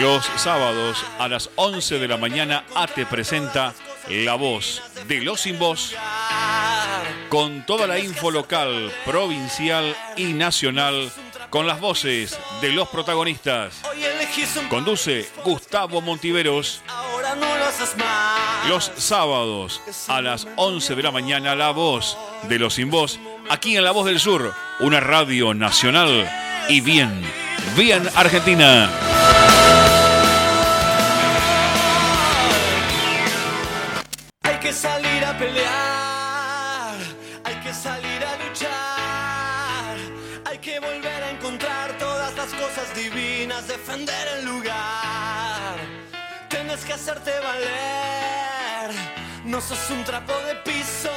Los sábados a las 11 de la mañana ATE presenta La Voz de los Sin Voz con toda la info local, provincial y nacional con las voces de los protagonistas. Conduce Gustavo Montiveros. Los sábados a las 11 de la mañana La Voz de los Sin Voz aquí en La Voz del Sur, una radio nacional y bien, bien Argentina. Hacerte valer, no sos un trapo de piso.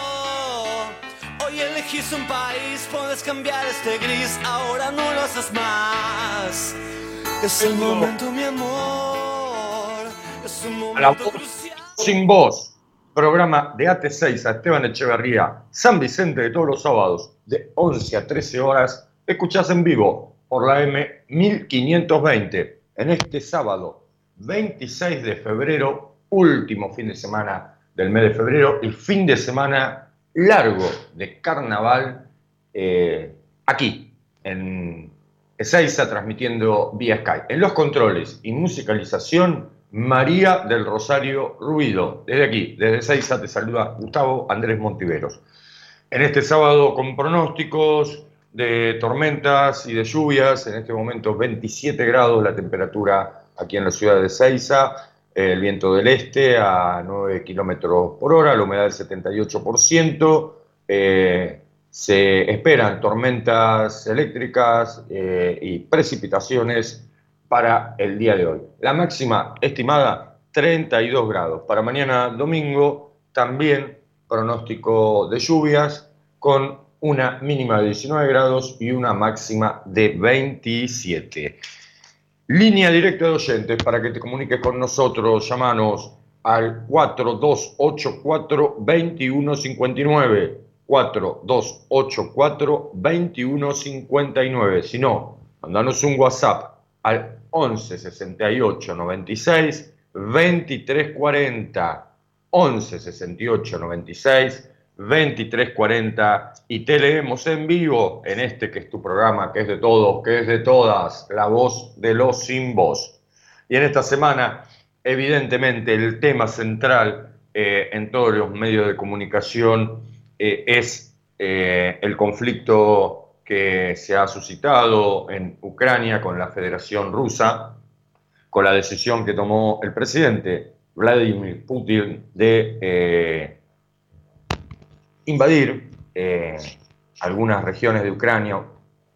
Hoy elegís un país, puedes cambiar este gris, ahora no lo haces más. Es el momento, mi amor. Es un momento crucial. Sin voz programa de AT6 a Esteban Echeverría, San Vicente de todos los sábados, de 11 a 13 horas, escuchás en vivo por la M 1520, en este sábado 26 de febrero, último fin de semana del mes de febrero, el fin de semana largo de carnaval, eh, aquí, en Ezeiza, transmitiendo vía Skype. En los controles y musicalización, María del Rosario Ruido. Desde aquí, desde Seiza, te saluda Gustavo Andrés Montiveros. En este sábado con pronósticos de tormentas y de lluvias, en este momento 27 grados la temperatura aquí en la ciudad de Seiza, el viento del este a 9 kilómetros por hora, la humedad del 78%, eh, se esperan tormentas eléctricas eh, y precipitaciones para el día de hoy. La máxima estimada 32 grados. Para mañana domingo también pronóstico de lluvias con una mínima de 19 grados y una máxima de 27. Línea directa de oyentes para que te comuniques con nosotros, llamanos al 4284-2159. 4284-2159. Si no, mandanos un WhatsApp al 11 68 96 23 40. 11 68 96 23 40 y te leemos en vivo en este que es tu programa, que es de todos, que es de todas, la voz de los sin voz. Y en esta semana, evidentemente, el tema central eh, en todos los medios de comunicación eh, es eh, el conflicto que se ha suscitado en Ucrania con la Federación Rusa, con la decisión que tomó el presidente Vladimir Putin de invadir eh, algunas regiones de Ucrania,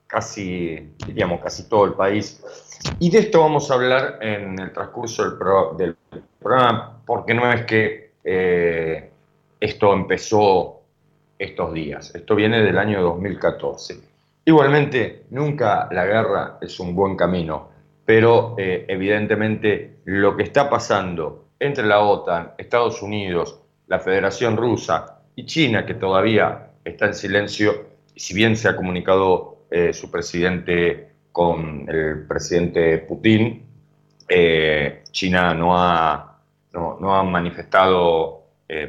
casi, diríamos, casi todo el país. Y de esto vamos a hablar en el transcurso del, programa, porque no es que eh, esto empezó estos días, esto viene del año 2014. Igualmente, nunca la guerra es un buen camino, pero eh, evidentemente lo que está pasando entre la OTAN, Estados Unidos, la Federación Rusa y China, que todavía está en silencio, si bien se ha comunicado eh, su presidente con el presidente Putin, eh, China no ha, no, ha manifestado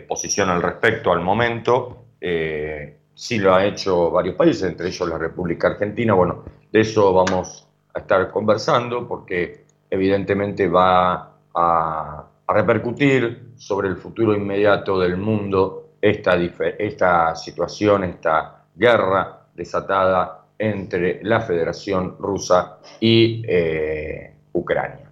posición al respecto al momento sí lo ha hecho varios países, entre ellos la República Argentina. Bueno, de eso vamos a estar conversando porque evidentemente va a, repercutir sobre el futuro inmediato del mundo esta, esta situación, esta guerra desatada entre la Federación Rusa y eh, Ucrania.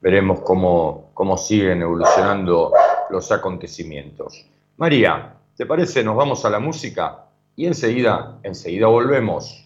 Veremos cómo, cómo siguen evolucionando los acontecimientos. María, ¿te parece? Nos vamos a la música y enseguida, enseguida volvemos.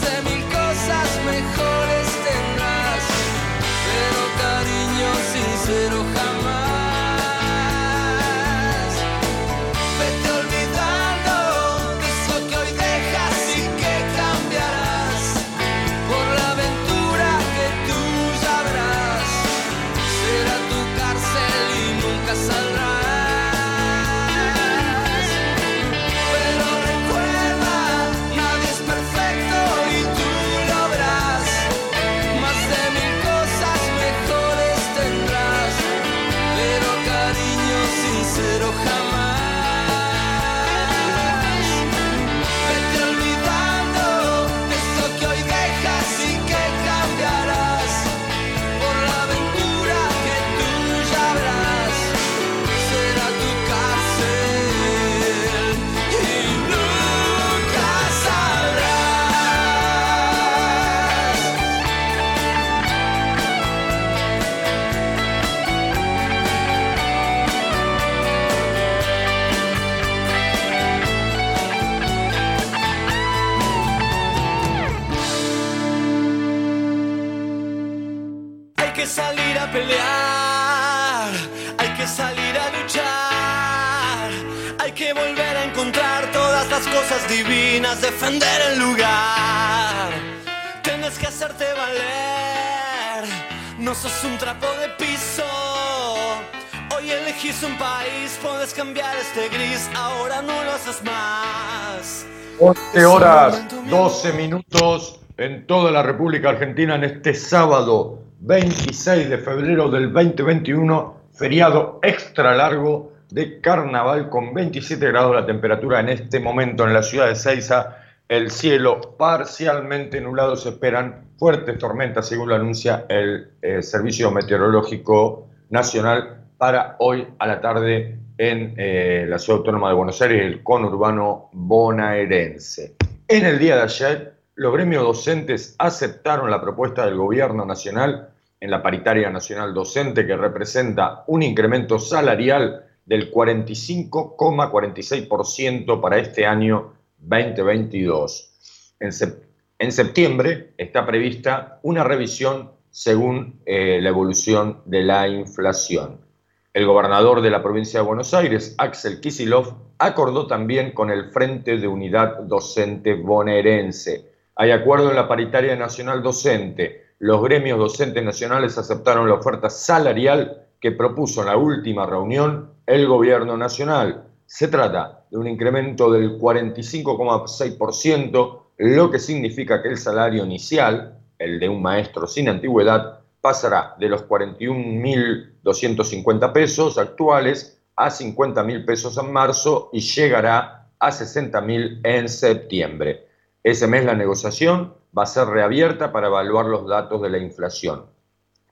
Más las cosas divinas, defender el lugar. Tienes que hacerte valer, no sos un trapo de piso. Hoy elegís un país, puedes cambiar este gris, ahora no lo haces más. 11 horas, 12 minutos en toda la República Argentina en este sábado 26 de febrero del 2021, feriado extra largo de carnaval con 27 grados la temperatura en este momento en la ciudad de Ceiza. El cielo parcialmente nublado, se esperan fuertes tormentas según lo anuncia el eh, Servicio Meteorológico Nacional para hoy a la tarde en eh, la Ciudad Autónoma de Buenos Aires, el conurbano bonaerense. En el día de ayer, los gremios docentes aceptaron la propuesta del Gobierno Nacional en la paritaria nacional docente que representa un incremento salarial del 45,46% para este año 2022. En, en, septiembre está prevista una revisión según eh, la evolución de la inflación. El gobernador de la provincia de Buenos Aires, Axel Kisilov, acordó también con el Frente de Unidad Docente Bonaerense hay acuerdo en la paritaria nacional docente. Los gremios docentes nacionales aceptaron la oferta salarial que propuso en la última reunión el gobierno nacional. Se trata de un incremento del 45,6%, lo que significa que el salario inicial, el de un maestro sin antigüedad, pasará de los 41.250 pesos actuales a 50.000 pesos en marzo y llegará a 60.000 en septiembre. Ese mes la negociación va a ser reabierta para evaluar los datos de la inflación.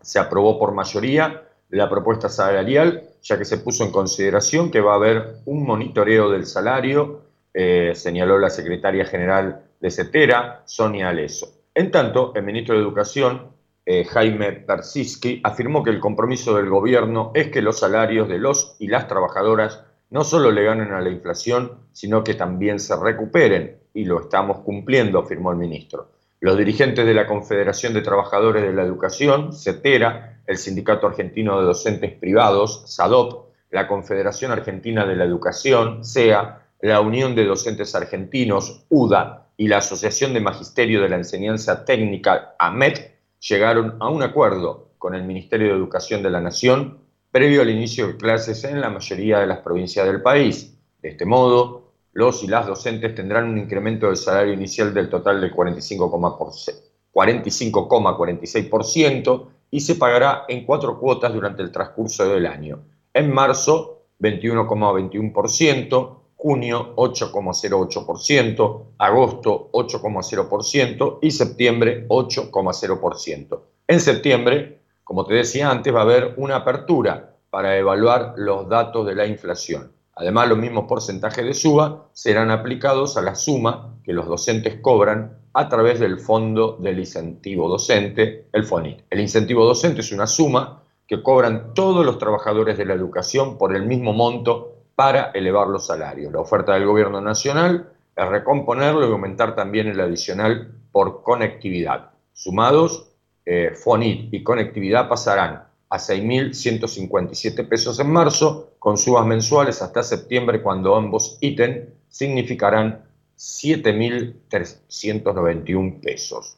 Se aprobó por mayoría la propuesta salarial, ya que se puso en consideración que va a haber un monitoreo del salario, eh, señaló la secretaria general de CETERA, Sonia Aleso. En tanto, el ministro de Educación, eh, Jaime Persiski, afirmó que el compromiso del gobierno es que los salarios de los y las trabajadoras no solo le ganen a la inflación, sino que también se recuperen y lo estamos cumpliendo, afirmó el ministro. Los dirigentes de la Confederación de Trabajadores de la Educación, CETERA, el Sindicato Argentino de Docentes Privados, SADOP, la Confederación Argentina de la Educación, SEA, la Unión de Docentes Argentinos, UDA, y la Asociación de Magisterio de la Enseñanza Técnica, AMET, llegaron a un acuerdo con el Ministerio de Educación de la Nación previo al inicio de clases en la mayoría de las provincias del país. De este modo, los y las docentes tendrán un incremento del salario inicial del total del 45,46% y se pagará en cuatro cuotas durante el transcurso del año. En marzo, 21,21%, junio 8,08%, agosto 8,0% y septiembre 8,0%. En septiembre, como te decía antes, va a haber una apertura para evaluar los datos de la inflación. Además, los mismos porcentajes de suba serán aplicados a la suma que los docentes cobran a través del Fondo del Incentivo Docente, el FONIT. El incentivo docente es una suma que cobran todos los trabajadores de la educación por el mismo monto para elevar los salarios. La oferta del Gobierno Nacional es recomponerlo y aumentar también el adicional por conectividad. Sumados, eh, FONIT y conectividad pasarán a 6.157 pesos en marzo, con subas mensuales hasta septiembre, cuando ambos ítems significarán 7.391 pesos.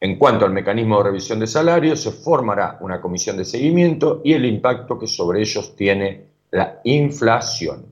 En cuanto al mecanismo de revisión de salarios, se formará una comisión de seguimiento y el impacto que sobre ellos tiene la inflación.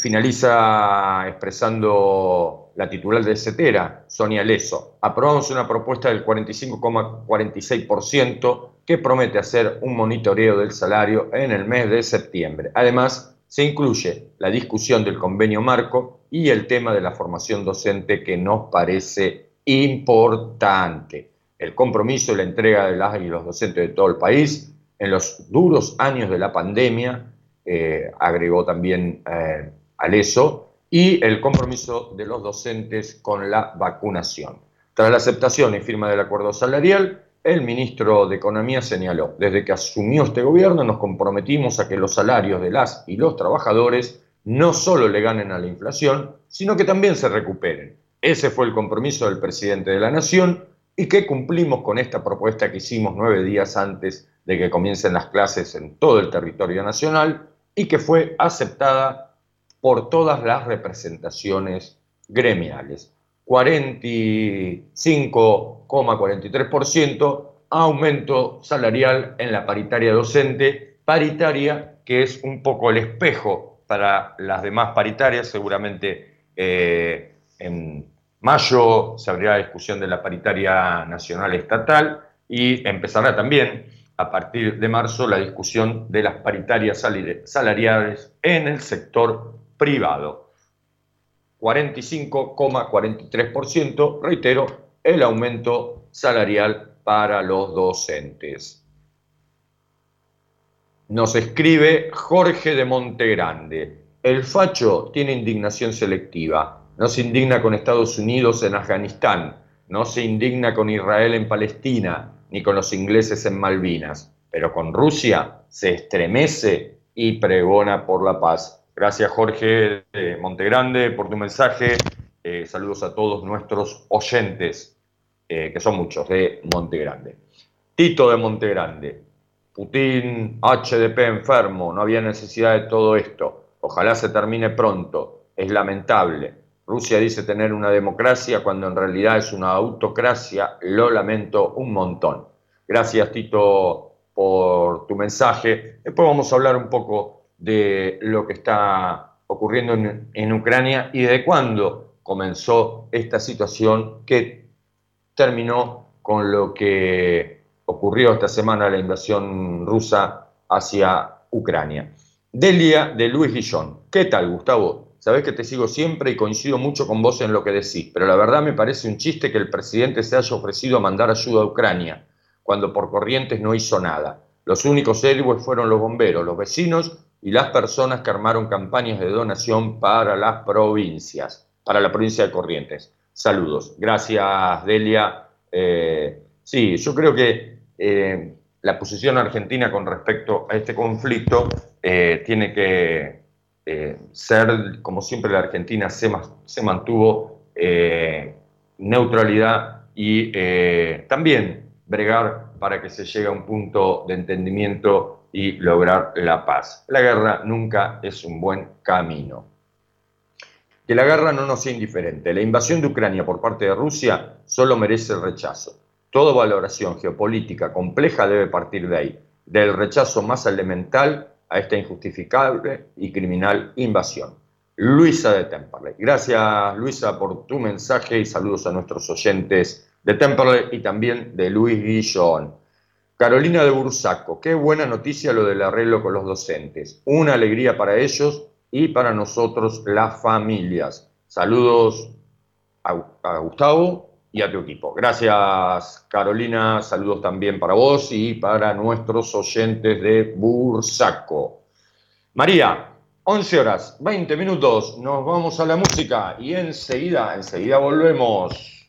finaliza expresando la titular de CETERA, Sonia Leso, aprobamos una propuesta del 45,46% que promete hacer un monitoreo del salario en el mes de septiembre. Además, se incluye la discusión del convenio marco y el tema de la formación docente que nos parece importante. El compromiso y la entrega de las y los docentes de todo el país en los duros años de la pandemia, eh, agregó también eh, Aleso, y el compromiso de los docentes con la vacunación. Tras la aceptación y firma del acuerdo salarial, el ministro de Economía señaló, desde que asumió este gobierno nos comprometimos a que los salarios de las y los trabajadores no solo le ganen a la inflación, sino que también se recuperen. Ese fue el compromiso del presidente de la Nación y que cumplimos con esta propuesta que hicimos nueve días antes de que comiencen las clases en todo el territorio nacional y que fue aceptada por todas las representaciones gremiales. 45,43% aumento salarial en la paritaria docente, paritaria que es un poco el espejo para las demás paritarias, seguramente eh, en mayo se abrirá la discusión de la paritaria nacional estatal y empezará también a partir de marzo la discusión de las paritarias salariales en el sector privado. 45,43%, reitero, el aumento salarial para los docentes. Nos escribe Jorge de Montegrande. El facho tiene indignación selectiva. No se indigna con Estados Unidos en Afganistán. No se indigna con Israel en Palestina, ni con los ingleses en Malvinas. Pero con Rusia se estremece y pregona por la paz. Gracias Jorge de Montegrande por tu mensaje. Eh, saludos a todos nuestros oyentes, eh, que son muchos, de Montegrande. Tito de Montegrande. Putin, HDP enfermo, no había necesidad de todo esto. Ojalá se termine pronto. Es lamentable. Rusia dice tener una democracia cuando en realidad es una autocracia. Lo lamento un montón. Gracias, Tito, por tu mensaje. Después vamos a hablar un poco de lo que está ocurriendo en, en Ucrania y de cuándo comenzó esta situación que terminó con lo que ocurrió esta semana la invasión rusa hacia Ucrania. Delia de Luis Guillón. ¿Qué tal, Gustavo? Sabés que te sigo siempre y coincido mucho con vos en lo que decís, pero la verdad me parece un chiste que el presidente se haya ofrecido a mandar ayuda a Ucrania, cuando por Corrientes no hizo nada. Los únicos héroes fueron los bomberos, los vecinos y las personas que armaron campañas de donación para las provincias, para la provincia de Corrientes. Saludos. Gracias, Delia. Eh, sí, yo creo que eh, la posición argentina con respecto a este conflicto eh, tiene que ser, como siempre la Argentina se mantuvo, neutralidad y también bregar para que se llegue a un punto de entendimiento y lograr la paz. La guerra nunca es un buen camino. Que la guerra no nos sea indiferente. La invasión de Ucrania por parte de Rusia solo merece el rechazo. Toda valoración geopolítica compleja debe partir de ahí, del rechazo más elemental a esta injustificable y criminal invasión. Luisa de Temperley. Gracias Luisa por tu mensaje y saludos a nuestros oyentes de Temperley y también de Luis Guillón. Carolina de Bursaco, qué buena noticia lo del arreglo con los docentes. Una alegría para ellos y para nosotros las familias. Saludos a, Gustavo y a tu equipo. Gracias, Carolina. Saludos también para vos y para nuestros oyentes de Bursaco. María, 11 horas, 20 minutos. Nos vamos a la música y enseguida, enseguida volvemos.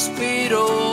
Respiro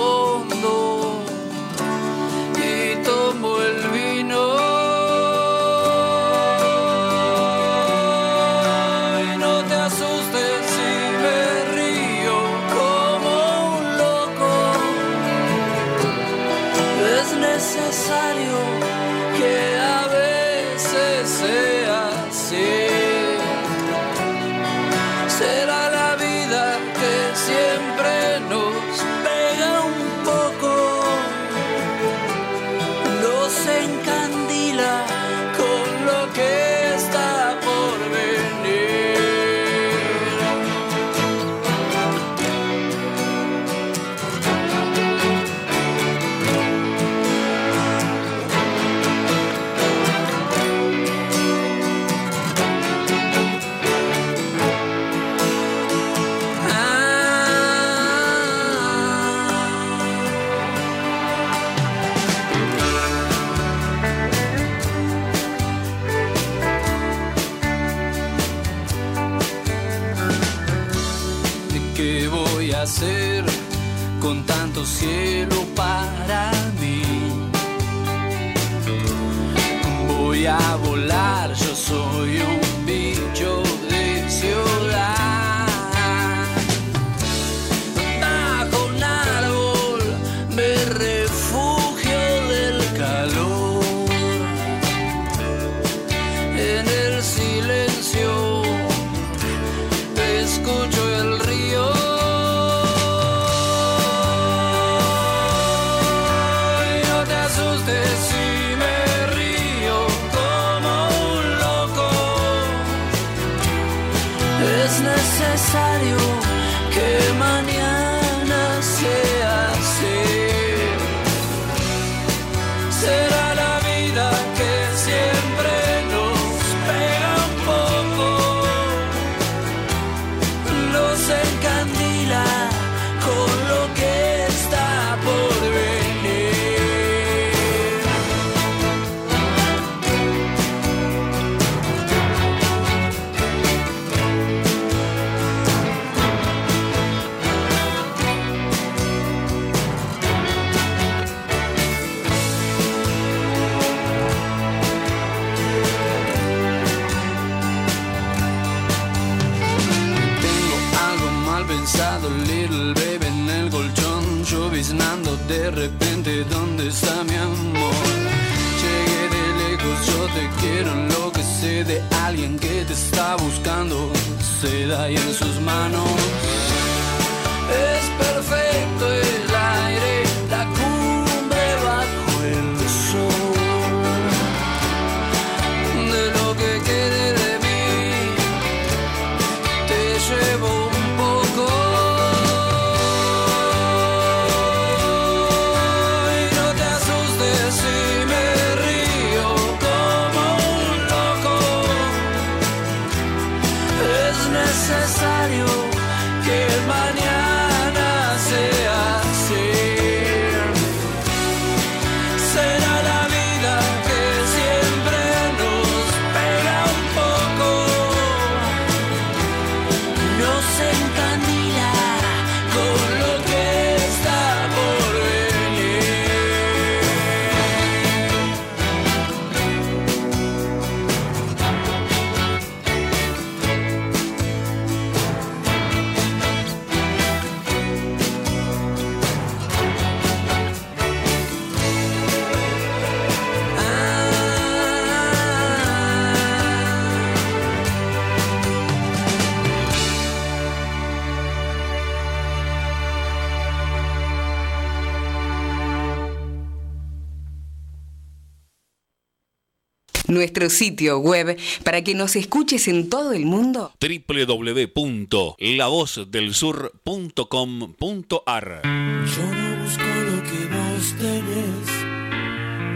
nuestro sitio web para que nos escuches en todo el mundo. www.lavozdelsur.com.ar Yo no busco lo que vos tenés.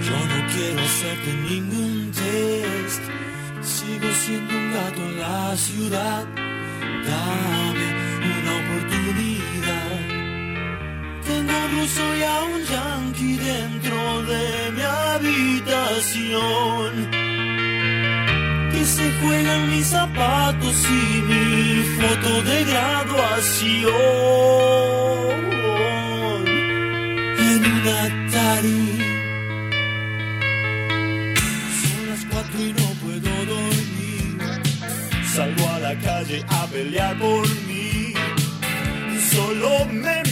Yo no quiero hacerte ningún test. Sigo siendo un gato en la ciudad. Dame una oportunidad. Tengo un ruso y a un yankee dentro de mi habitación se juegan mis zapatos y mi foto de graduación. En un Atari. Son las cuatro y no puedo dormir. Salgo a la calle a pelear por mí. Solo me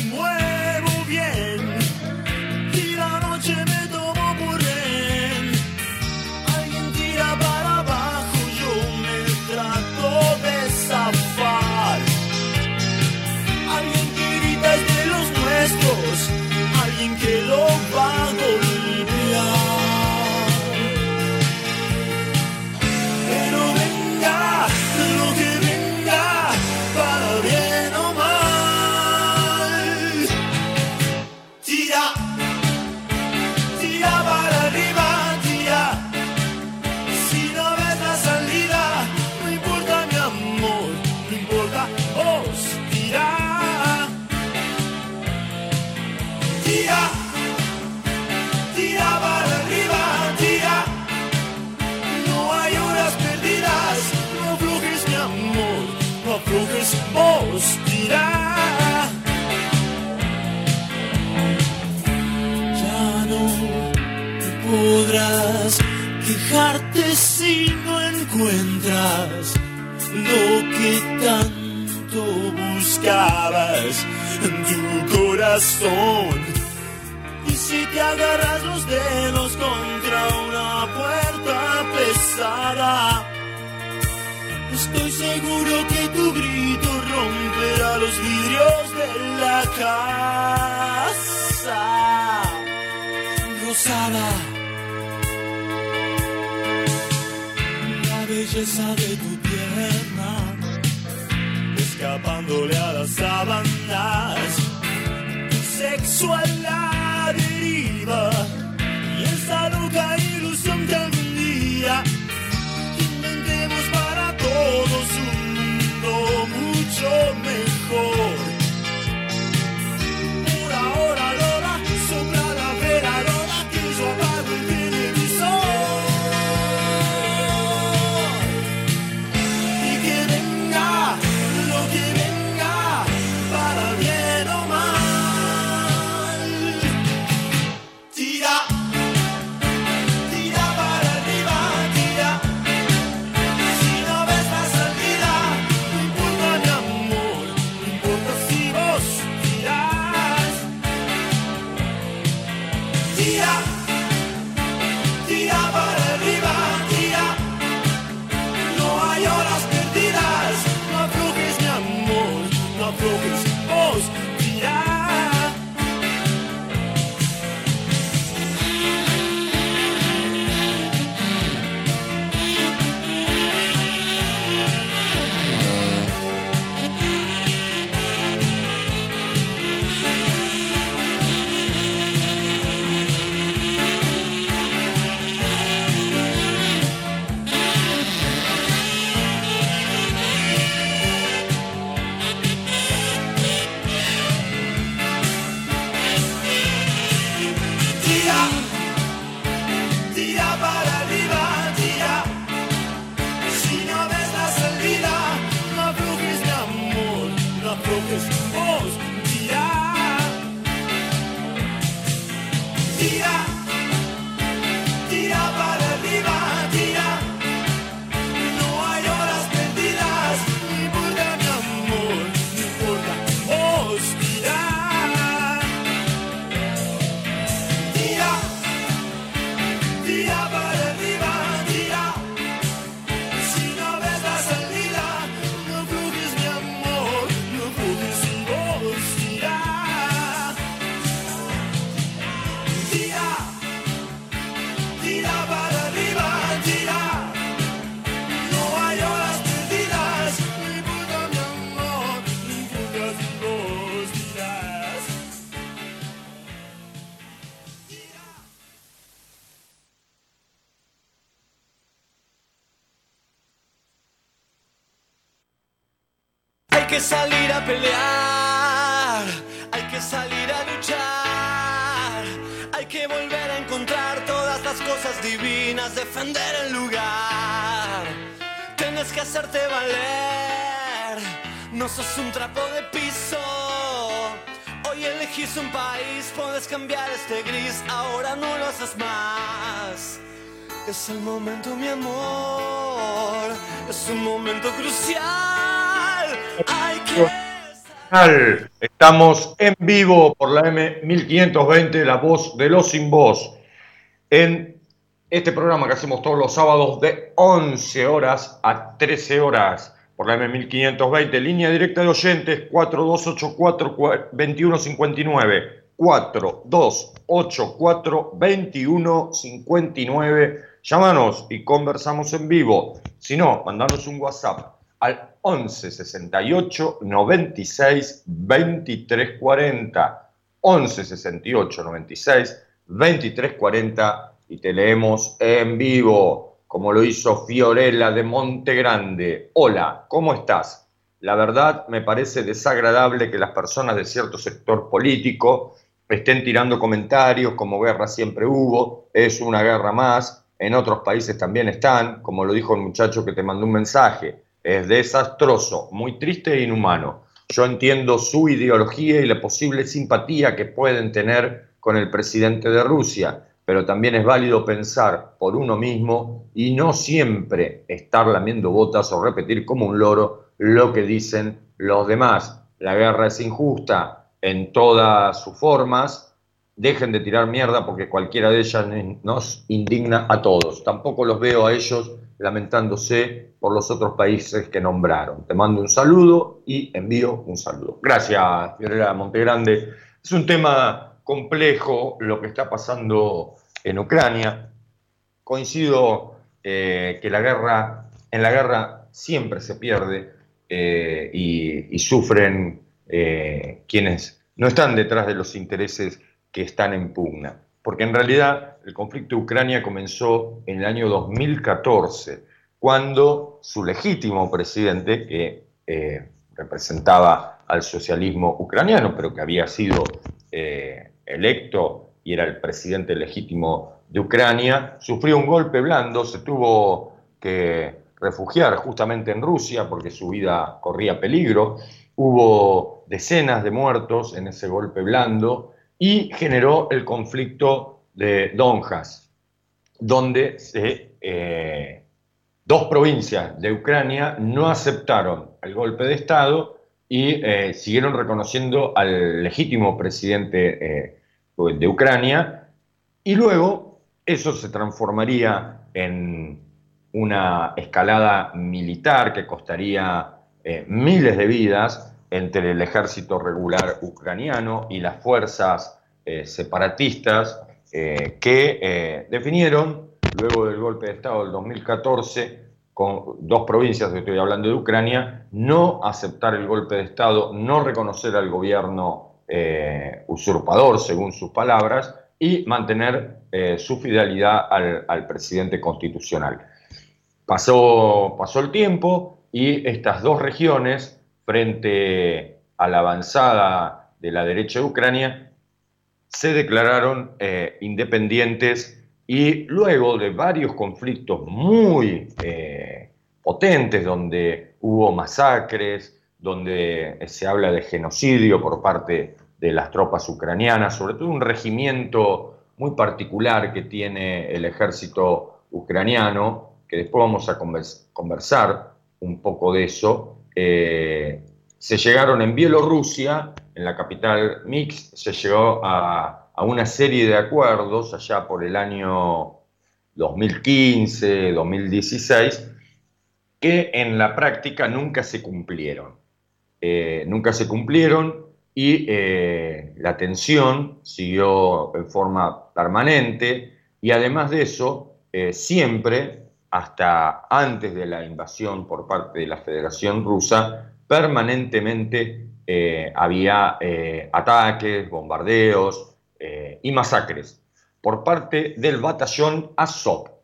si no encuentras lo que tanto buscabas en tu corazón. Y si te agarras los dedos contra una puerta pesada, estoy seguro que tu grito romperá los vidrios de la casa rosada. Belleza de tu pierna, escapándole a las sábanas, a la deriva y esa loca ilusión que algún día inventemos para todos un mundo mucho mejor. Cosas divinas, defender el lugar. Tienes que hacerte valer, no sos un trapo de piso. Hoy elegís un país, puedes cambiar este gris, ahora no lo haces más. Es el momento, mi amor, es un momento crucial. Hay que... Estamos en vivo por la M1520, la voz de los sin voz, en este programa que hacemos todos los sábados de 11 horas a 13 horas por la M1520, línea directa de oyentes 4284-2159, 4284-2159, llámanos y conversamos en vivo, si no, mandanos un WhatsApp al 11 68 96 23 40. 11 68 96 23 40 y te leemos en vivo, como lo hizo Fiorella de Monte Grande. Hola, ¿cómo estás? La verdad me parece desagradable que las personas de cierto sector político estén tirando comentarios como guerra siempre hubo, es una guerra más, en otros países también están, como lo dijo el muchacho que te mandó un mensaje, es desastroso, muy triste e inhumano. Yo entiendo su ideología y la posible simpatía que pueden tener con el presidente de Rusia, pero también es válido pensar por uno mismo y no siempre estar lamiendo botas o repetir como un loro lo que dicen los demás. La guerra es injusta en todas sus formas. Dejen de tirar mierda porque cualquiera de ellas nos indigna a todos. Tampoco los veo a ellos lamentándose por los otros países que nombraron. Te mando un saludo y envío un saludo. Gracias, Fiorella Montegrande. Es un tema complejo lo que está pasando en Ucrania. Coincido eh, que la guerra, en la guerra siempre se pierde eh, y, sufren eh, quienes no están detrás de los intereses que están en pugna. Porque en realidad el conflicto de Ucrania comenzó en el año 2014, cuando su legítimo presidente, que representaba al socialismo ucraniano, pero que había sido electo y era el presidente legítimo de Ucrania, sufrió un golpe blando, se tuvo que refugiar justamente en Rusia porque su vida corría peligro, hubo decenas de muertos en ese golpe blando y generó el conflicto de Donjas, donde eh, dos provincias de Ucrania no aceptaron el golpe de Estado y eh, siguieron reconociendo al legítimo presidente eh, de Ucrania, y luego eso se transformaría en una escalada militar que costaría eh, miles de vidas entre el ejército regular ucraniano y las fuerzas eh, separatistas eh, que definieron, luego del golpe de Estado del 2014, con dos provincias, estoy hablando de Ucrania, no aceptar el golpe de Estado, no reconocer al gobierno eh, usurpador, según sus palabras, y mantener eh, su fidelidad al, presidente constitucional. Pasó, pasó el tiempo y estas dos regiones, frente a la avanzada de la derecha de Ucrania, se declararon eh, independientes y luego de varios conflictos muy potentes, donde hubo masacres, donde se habla de genocidio por parte de las tropas ucranianas, sobre todo un regimiento muy particular que tiene el ejército ucraniano, que después vamos a conversar un poco de eso. Eh, se llegaron en Bielorrusia, en la capital Mix, se llegó a, a una serie de acuerdos allá por el año 2015, 2016, que en la práctica nunca se cumplieron. Eh, nunca se cumplieron y eh, la tensión siguió en forma permanente y además de eso, eh, siempre, hasta antes de la invasión por parte de la Federación Rusa, permanentemente había ataques, bombardeos y masacres por parte del batallón Azov.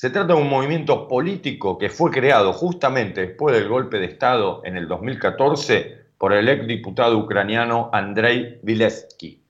Se trata de un movimiento político que fue creado justamente después del golpe de Estado en el 2014 por el exdiputado ucraniano Andrei Vilevsky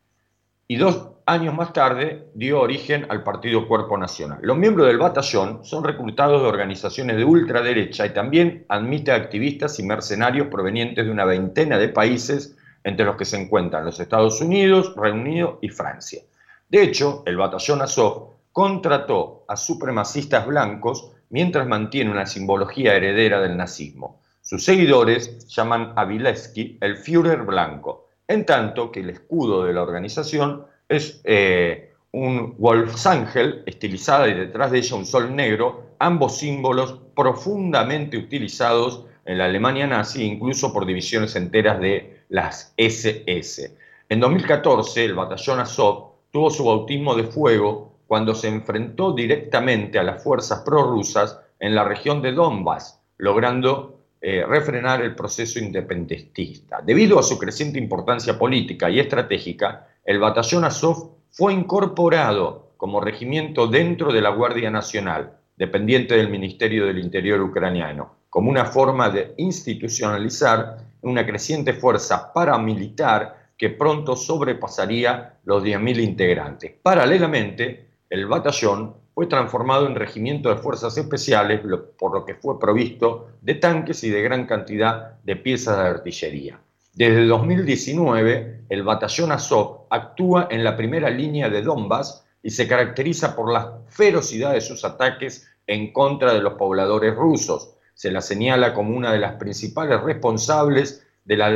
y dos años más tarde dio origen al Partido Cuerpo Nacional. Los miembros del batallón son reclutados de organizaciones de ultraderecha y también admite activistas y mercenarios provenientes de una veintena de países, entre los que se encuentran los Estados Unidos, Reino Unido y Francia. De hecho, el batallón Azov contrató a supremacistas blancos mientras mantiene una simbología heredera del nazismo. Sus seguidores llaman a Vilevsky el Führer blanco, en tanto que el escudo de la organización es eh, un Wolfsangel estilizada y detrás de ella un sol negro, ambos símbolos profundamente utilizados en la Alemania nazi, incluso por divisiones enteras de las SS. En 2014, el batallón Azov tuvo su bautismo de fuego cuando se enfrentó directamente a las fuerzas prorrusas en la región de Donbass, logrando eh, refrenar el proceso independentista. Debido a su creciente importancia política y estratégica, el batallón Azov fue incorporado como regimiento dentro de la Guardia Nacional, dependiente del Ministerio del Interior ucraniano, como una forma de institucionalizar una creciente fuerza paramilitar que pronto sobrepasaría los 10.000 integrantes. Paralelamente, el batallón fue transformado en regimiento de fuerzas especiales, por lo que fue provisto de tanques y de gran cantidad de piezas de artillería. Desde 2019, el batallón Azov actúa en la primera línea de Donbass y se caracteriza por la ferocidad de sus ataques en contra de los pobladores rusos. Se la señala como una de las principales responsables de las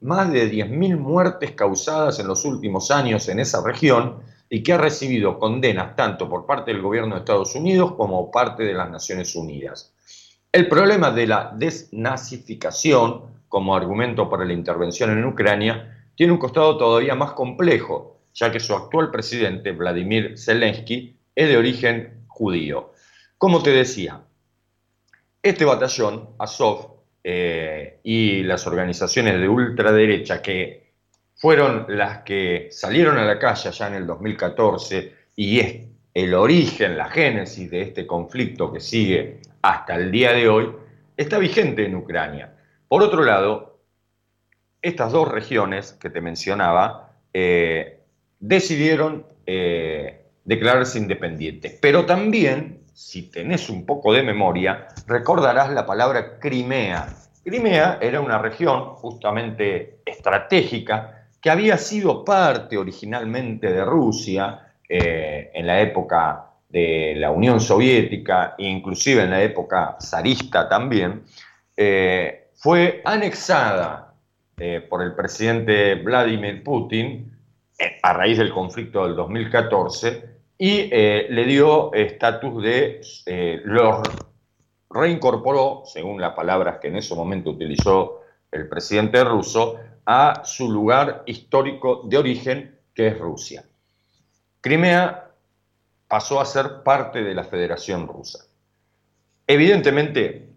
más de 10.000 muertes causadas en los últimos años en esa región y que ha recibido condenas tanto por parte del gobierno de Estados Unidos como parte de las Naciones Unidas. El problema de la desnazificación como argumento para la intervención en Ucrania tiene un costado todavía más complejo, ya que su actual presidente, Vladimir Zelensky, es de origen judío. Como te decía, este batallón, Azov, eh, y las organizaciones de ultraderecha que fueron las que salieron a la calle ya en el 2014 y es el origen, la génesis de este conflicto que sigue hasta el día de hoy, está vigente en Ucrania. Por otro lado, estas dos regiones que te mencionaba eh, decidieron eh, declararse independientes, pero también, si tenés un poco de memoria, recordarás la palabra Crimea. Crimea era una región justamente estratégica que había sido parte originalmente de Rusia eh, en la época de la Unión Soviética e inclusive en la época zarista también, eh, fue anexada eh, por el presidente Vladimir Putin a raíz del conflicto del 2014 y le dio estatus de, lo reincorporó, según las palabras que en ese momento utilizó el presidente ruso, a su lugar histórico de origen, que es Rusia. Crimea pasó a ser parte de la Federación Rusa. Evidentemente,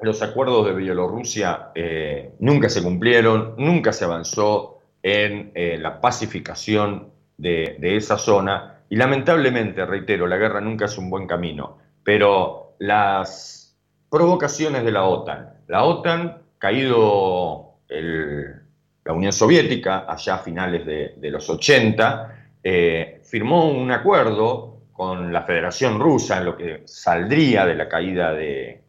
los acuerdos de Bielorrusia eh, nunca se cumplieron, nunca se avanzó en eh, la pacificación de, de esa zona y lamentablemente, reitero, la guerra nunca es un buen camino, pero las provocaciones de la OTAN, la OTAN, caído el, la Unión Soviética, allá a finales de, los 80, eh, firmó un acuerdo con la Federación Rusa, en lo que saldría de la caída de,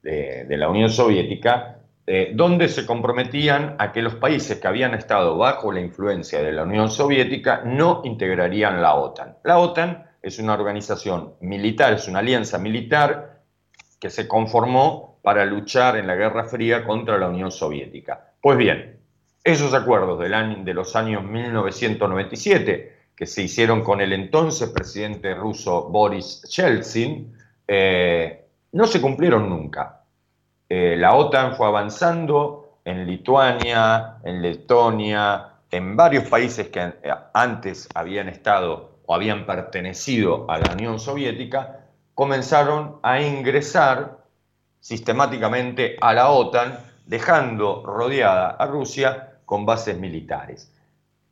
de, la Unión Soviética, eh, donde se comprometían a que los países que habían estado bajo la influencia de la Unión Soviética no integrarían la OTAN. La OTAN es una organización militar, es una alianza militar que se conformó para luchar en la Guerra Fría contra la Unión Soviética. Pues bien, esos acuerdos de los años 1997 que se hicieron con el entonces presidente ruso Boris Yeltsin, eh, no se cumplieron nunca. Eh, la OTAN fue avanzando en Lituania, en Letonia, en varios países que eh, antes habían estado o habían pertenecido a la Unión Soviética, comenzaron a ingresar sistemáticamente a la OTAN, dejando rodeada a Rusia con bases militares.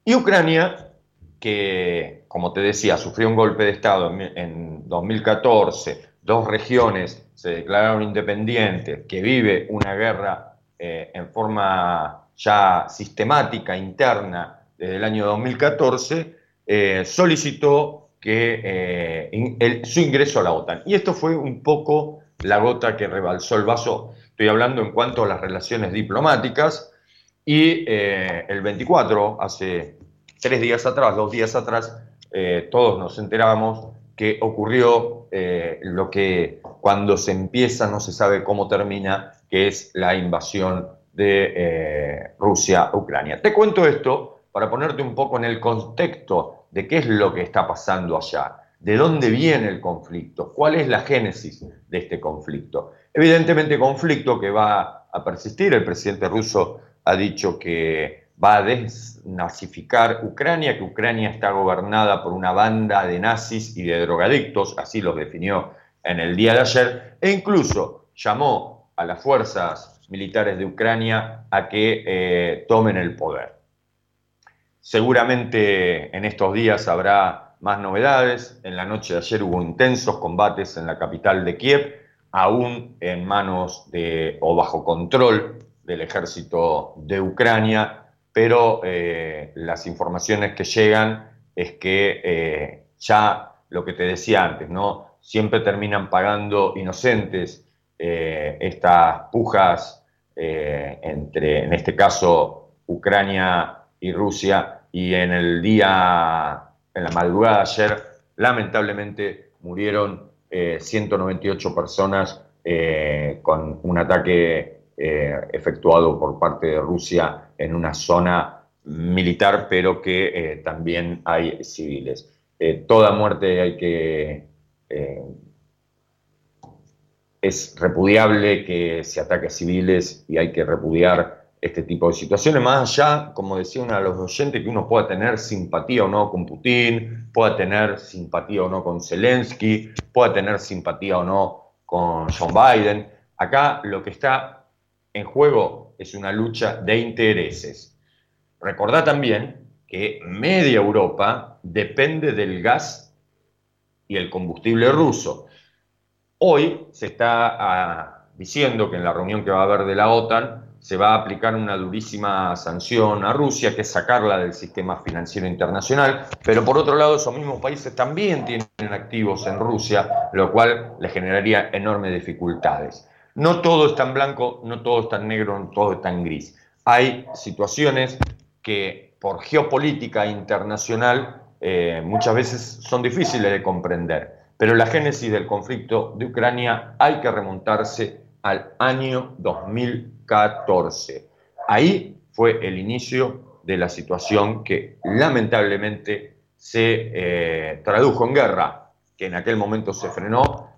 Y Ucrania que, como te decía, sufrió un golpe de Estado en, 2014, dos regiones se declararon independientes, que vive una guerra eh, en forma ya sistemática, interna, desde el año 2014, eh, solicitó que, eh, su ingreso a la OTAN. Y esto fue un poco la gota que rebalsó el vaso. Estoy hablando en cuanto a las relaciones diplomáticas. Y el 24, hace tres días atrás, dos días atrás, eh, todos nos enterábamos que ocurrió eh, lo que cuando se empieza no se sabe cómo termina, que es la invasión de eh, Rusia a Ucrania. Te cuento esto para ponerte un poco en el contexto de qué es lo que está pasando allá, de dónde viene el conflicto, cuál es la génesis de este conflicto. Evidentemente conflicto que va a persistir, el presidente ruso ha dicho que va a desnazificar Ucrania, que Ucrania está gobernada por una banda de nazis y de drogadictos, así los definió en el día de ayer, e incluso llamó a las fuerzas militares de Ucrania a que eh, tomen el poder. Seguramente en estos días habrá más novedades. En la noche de ayer hubo intensos combates en la capital de Kiev, aún en manos de o bajo control del ejército de Ucrania, pero eh, las informaciones que llegan es que eh, ya lo que te decía antes, ¿no? Siempre terminan pagando inocentes eh, estas pujas entre, en este caso, Ucrania y Rusia, y en el día, en la madrugada de ayer, Lamentablemente murieron eh, 198 personas con un ataque eh, efectuado por parte de Rusia en una zona militar, pero que eh, también hay civiles. Eh, toda muerte hay que... es repudiable que se ataque a civiles y hay que repudiar este tipo de situaciones, más allá, como decía uno de los oyentes, que uno pueda tener simpatía o no con Putin, pueda tener simpatía o no con Zelensky, pueda tener simpatía o no con John Biden. Acá lo que está en juego es una lucha de intereses. Recordá también que media Europa depende del gas y el combustible ruso. Hoy se está ah, diciendo que en la reunión que va a haber de la OTAN se va a aplicar una durísima sanción a Rusia, que es sacarla del sistema financiero internacional, pero por otro lado esos mismos países también tienen activos en Rusia, lo cual le generaría enormes dificultades. No todo es tan blanco, no todo es tan negro, no todo es tan gris. Hay situaciones que por geopolítica internacional eh, muchas veces son difíciles de comprender. Pero la génesis del conflicto de Ucrania hay que remontarse al año 2014. Ahí fue el inicio de la situación que lamentablemente se eh, tradujo en guerra, que en aquel momento se frenó,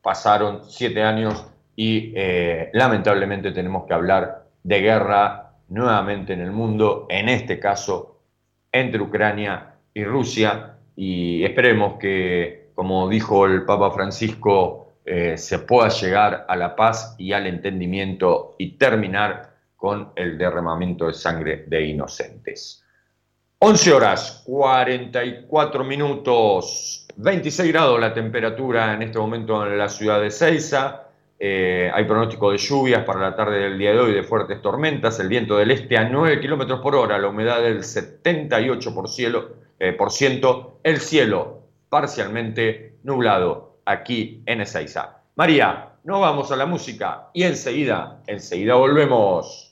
pasaron siete años y eh, lamentablemente tenemos que hablar de guerra nuevamente en el mundo, en este caso entre Ucrania y Rusia, y esperemos que, como dijo el Papa Francisco, eh, se pueda llegar a la paz y al entendimiento y terminar con el derramamiento de sangre de inocentes. 11 horas 44 minutos, 26 grados la temperatura en este momento en la ciudad de Ceiza. Eh, hay pronóstico de lluvias para la tarde del día de hoy, de fuertes tormentas, el viento del este a 9 kilómetros por hora, la humedad del 78%, por cielo, eh, por ciento, el cielo parcialmente nublado aquí en Ezeiza. María, nos vamos a la música y enseguida, enseguida volvemos.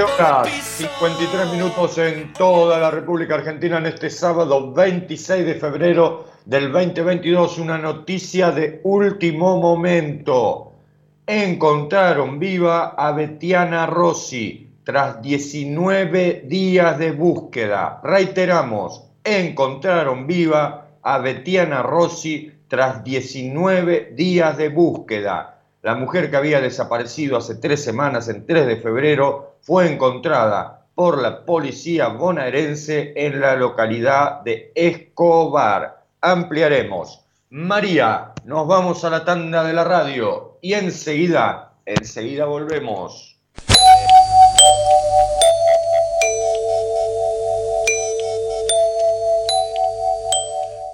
horas 53 minutos en toda la República Argentina en este sábado 26 de febrero del 2022. Una noticia de último momento. Encontraron viva a Betiana Rossi tras 19 días de búsqueda. Reiteramos, encontraron viva a Betiana Rossi tras 19 días de búsqueda la mujer que había desaparecido hace tres semanas, en 3 de febrero, fue encontrada por la policía bonaerense en la localidad de Escobar. Ampliaremos. María, nos vamos a la tanda de la radio y enseguida, enseguida volvemos.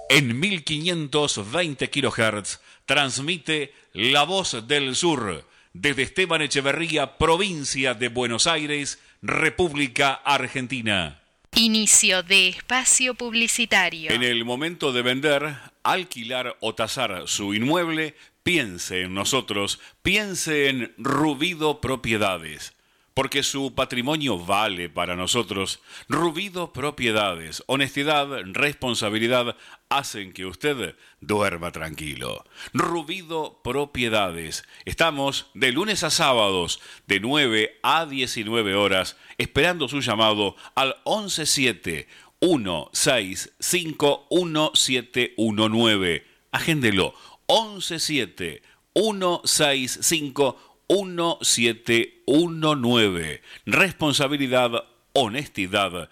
En 1520 kHz transmite La Voz del Sur desde Esteban Echeverría, provincia de Buenos Aires, República Argentina. Inicio de espacio publicitario. En el momento de vender, alquilar o tasar su inmueble, piense en nosotros, piense en Rubido Propiedades porque su patrimonio vale para nosotros. Rubido Propiedades, honestidad, responsabilidad hacen que usted duerma tranquilo. Rubido Propiedades. Estamos de lunes a sábados de 9 a 19 horas esperando su llamado al 117 165 1719. Agéndelo. 117 165 1719. Responsabilidad, honestidad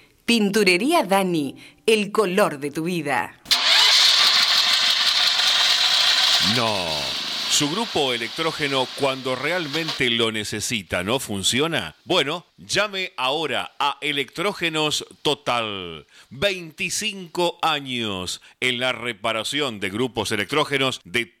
Pinturería Dani, el color de tu vida. No, su grupo electrógeno cuando realmente lo necesita no funciona. Bueno, llame ahora a Electrógenos Total. 25 años en la reparación de grupos electrógenos de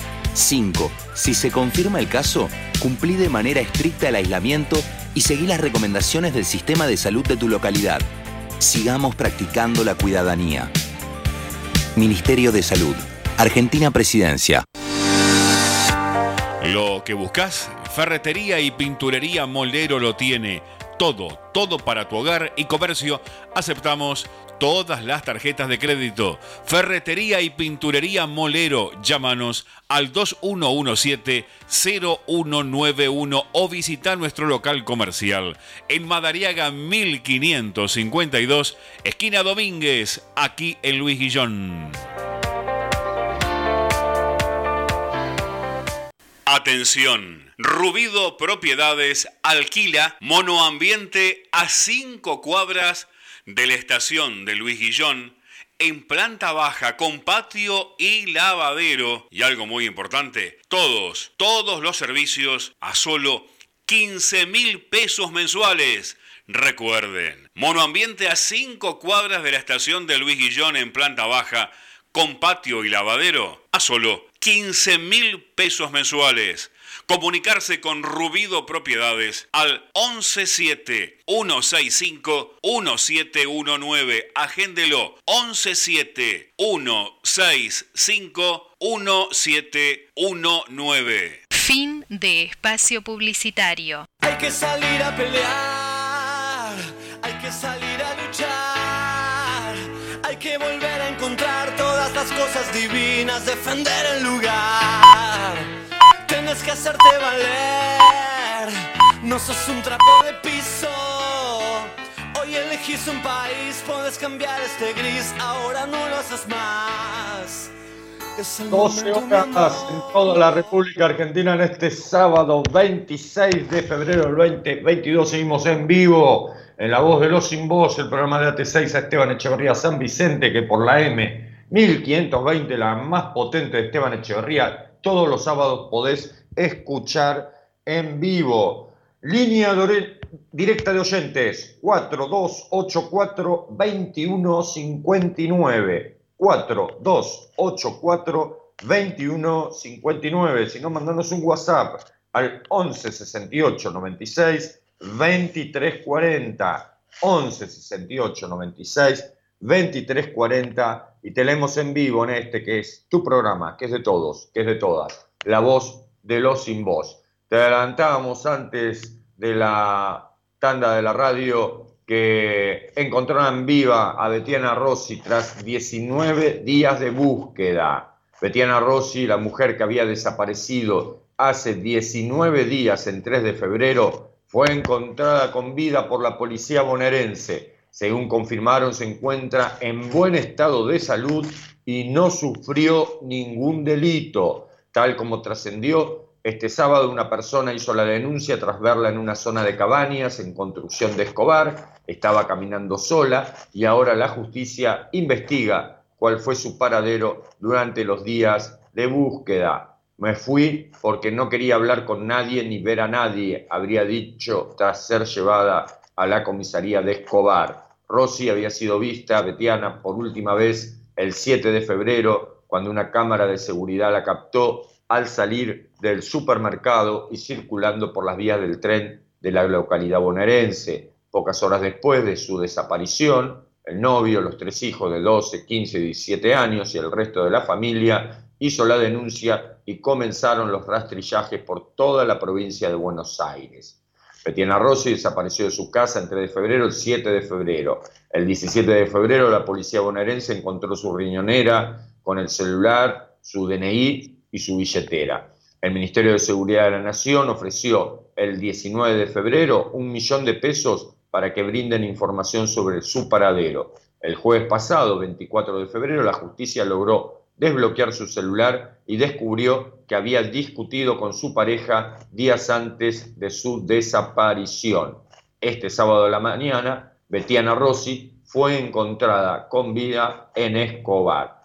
5. Si se confirma el caso, cumplí de manera estricta el aislamiento y seguí las recomendaciones del sistema de salud de tu localidad. Sigamos practicando la cuidadanía. Ministerio de Salud. Argentina Presidencia. Lo que buscas, ferretería y pinturería Molero lo tiene. Todo, todo para tu hogar y comercio. Aceptamos todas las tarjetas de crédito. Ferretería y pinturería Molero. Llámanos al 2117-0191 o visita nuestro local comercial en Madariaga 1552, esquina Domínguez, aquí en Luis Guillón. Atención. Rubido Propiedades alquila monoambiente a cinco cuadras de la estación de Luis Guillón en planta baja con patio y lavadero. Y algo muy importante, todos, todos los servicios a solo 15 mil pesos mensuales. Recuerden, monoambiente a 5 cuadras de la estación de Luis Guillón en planta baja, con patio y lavadero, a solo 15 mil pesos mensuales. Comunicarse con Rubido Propiedades al 117-165-1719. Agéndelo 117-165-1719. Fin de espacio publicitario. Hay que salir a pelear, hay que salir a luchar, hay que volver a encontrar todas las cosas divinas, defender el lugar. Tienes que hacerte valer, no sos un trapo de piso. Hoy elegís un país, puedes cambiar este gris, ahora no lo haces más. Es el 12 momento, mi horas en toda la República Argentina en este sábado 26 de febrero del 2022. Seguimos en vivo en La Voz de los Sin Voz, el programa de AT6 a Esteban Echeverría San Vicente, que por la M 1520, la más potente de Esteban Echeverría, todos los sábados podés escuchar en vivo. Línea directa de oyentes 4284 2159. 4284 2159. Si no, mandanos un WhatsApp al 11 68 96 2340. 11 68 96 2340 y te leemos en vivo en este que es tu programa, que es de todos, que es de todas, la voz de los sin voz. Te adelantábamos antes de la tanda de la radio que encontraron viva a Betiana Rossi tras 19 días de búsqueda. Betiana Rossi, la mujer que había desaparecido hace 19 días, en 3 de febrero, fue encontrada con vida por la policía bonaerense. Según confirmaron, se encuentra en buen estado de salud y no sufrió ningún delito. Tal como trascendió, este sábado una persona hizo la denuncia tras verla en una zona de cabañas en construcción de Escobar. Estaba caminando sola y ahora la justicia investiga cuál fue su paradero durante los días de búsqueda. Me fui porque no quería hablar con nadie ni ver a nadie, habría dicho tras ser llevada a la comisaría de Escobar. Rossi había sido vista, Betiana, por última vez el 7 de febrero, cuando una cámara de seguridad la captó al salir del supermercado y circulando por las vías del tren de la localidad bonaerense. Pocas horas después de su desaparición, el novio, los tres hijos de 12, 15 y 17 años y el resto de la familia hizo la denuncia y comenzaron los rastrillajes por toda la provincia de Buenos Aires. Betiana Rossi desapareció de su casa entre de febrero el 7 de febrero. El 17 de febrero la policía bonaerense encontró su riñonera con el celular, su DNI y su billetera. El Ministerio de Seguridad de la Nación ofreció el 19 de febrero un millón de pesos para que brinden información sobre su paradero. El jueves pasado, 24 de febrero, la justicia logró desbloquear su celular y descubrió que había discutido con su pareja días antes de su desaparición. Este sábado de la mañana, Betiana Rossi fue encontrada con vida en Escobar.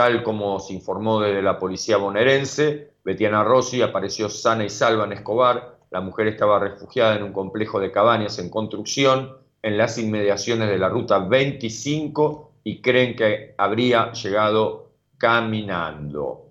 Tal como se informó desde la policía bonaerense, Betiana Rossi apareció sana y salva en Escobar. La mujer estaba refugiada en un complejo de cabañas en construcción en las inmediaciones de la ruta 25 y creen que habría llegado caminando.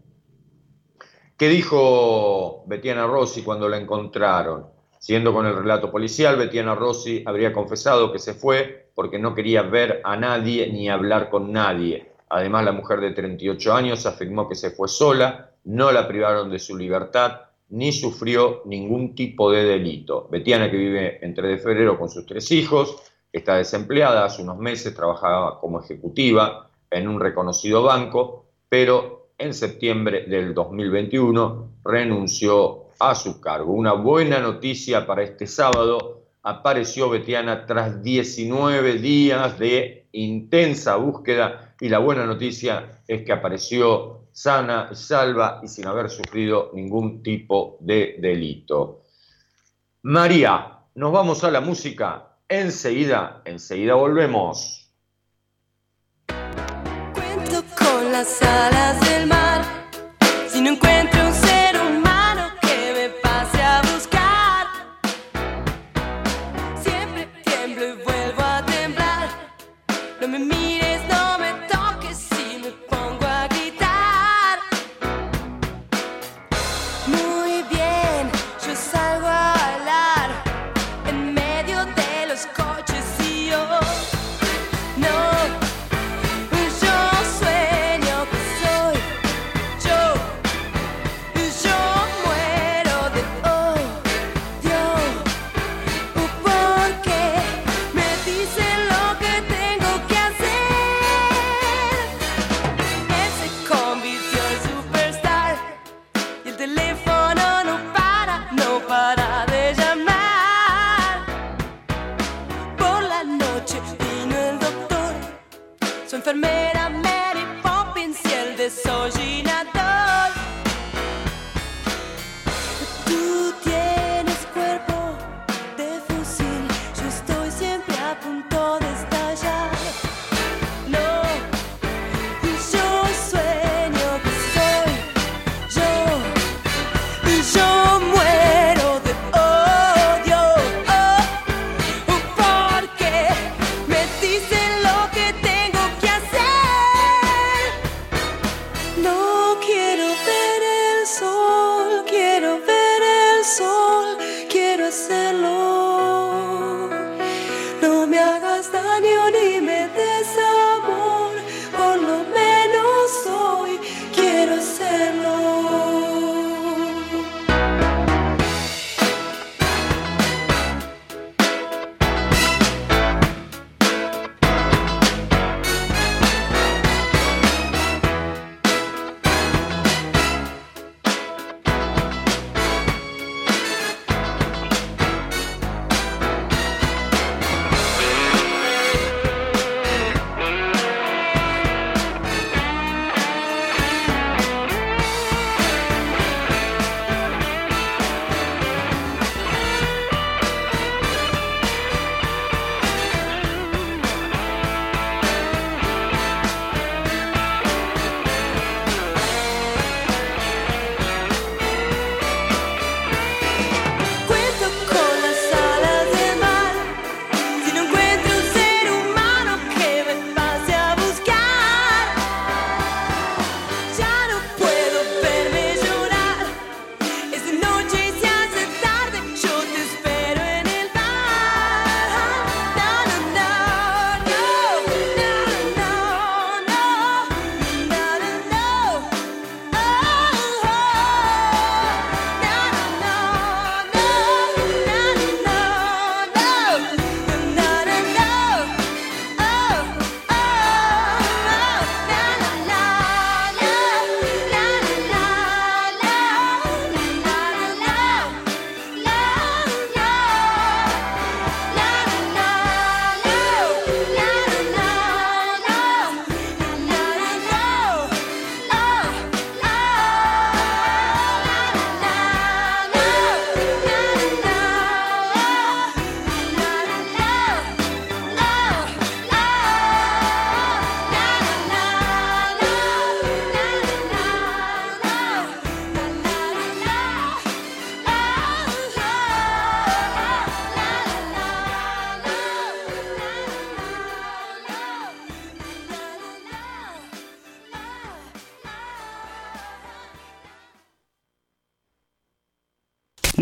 ¿Qué dijo Betiana Rossi cuando la encontraron? Siguiendo con el relato policial, Betiana Rossi habría confesado que se fue porque no quería ver a nadie ni hablar con nadie. Además, la mujer de 38 años afirmó que se fue sola, no la privaron de su libertad, ni sufrió ningún tipo de delito. Betiana, que vive en 3 de febrero con sus tres hijos, está desempleada, hace unos meses trabajaba como ejecutiva en un reconocido banco, pero en septiembre del 2021 renunció a su cargo. Una buena noticia para este sábado, apareció Betiana tras 19 días de intensa búsqueda y la buena noticia es que apareció sana salva y sin haber sufrido ningún tipo de delito. María, nos vamos a la música. Enseguida, enseguida volvemos. Cuento con las alas del mar.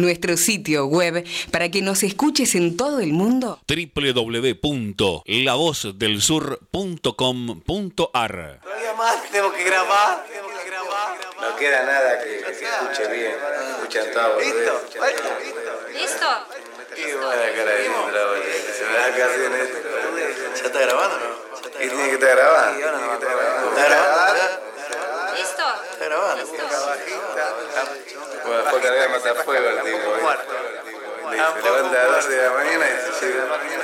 nuestro sitio web para que nos escuches en todo el mundo? www.lavozdelsur.com.ar que grabar, que grabar. No queda nada que, se escuche bien. ¿Listo? ¿Listo? Buena cara de en esto. ¿Ya está grabando o no? Tiene que estar grabando. ¿Está grabando? Está grabando. Está grabando de la mañana,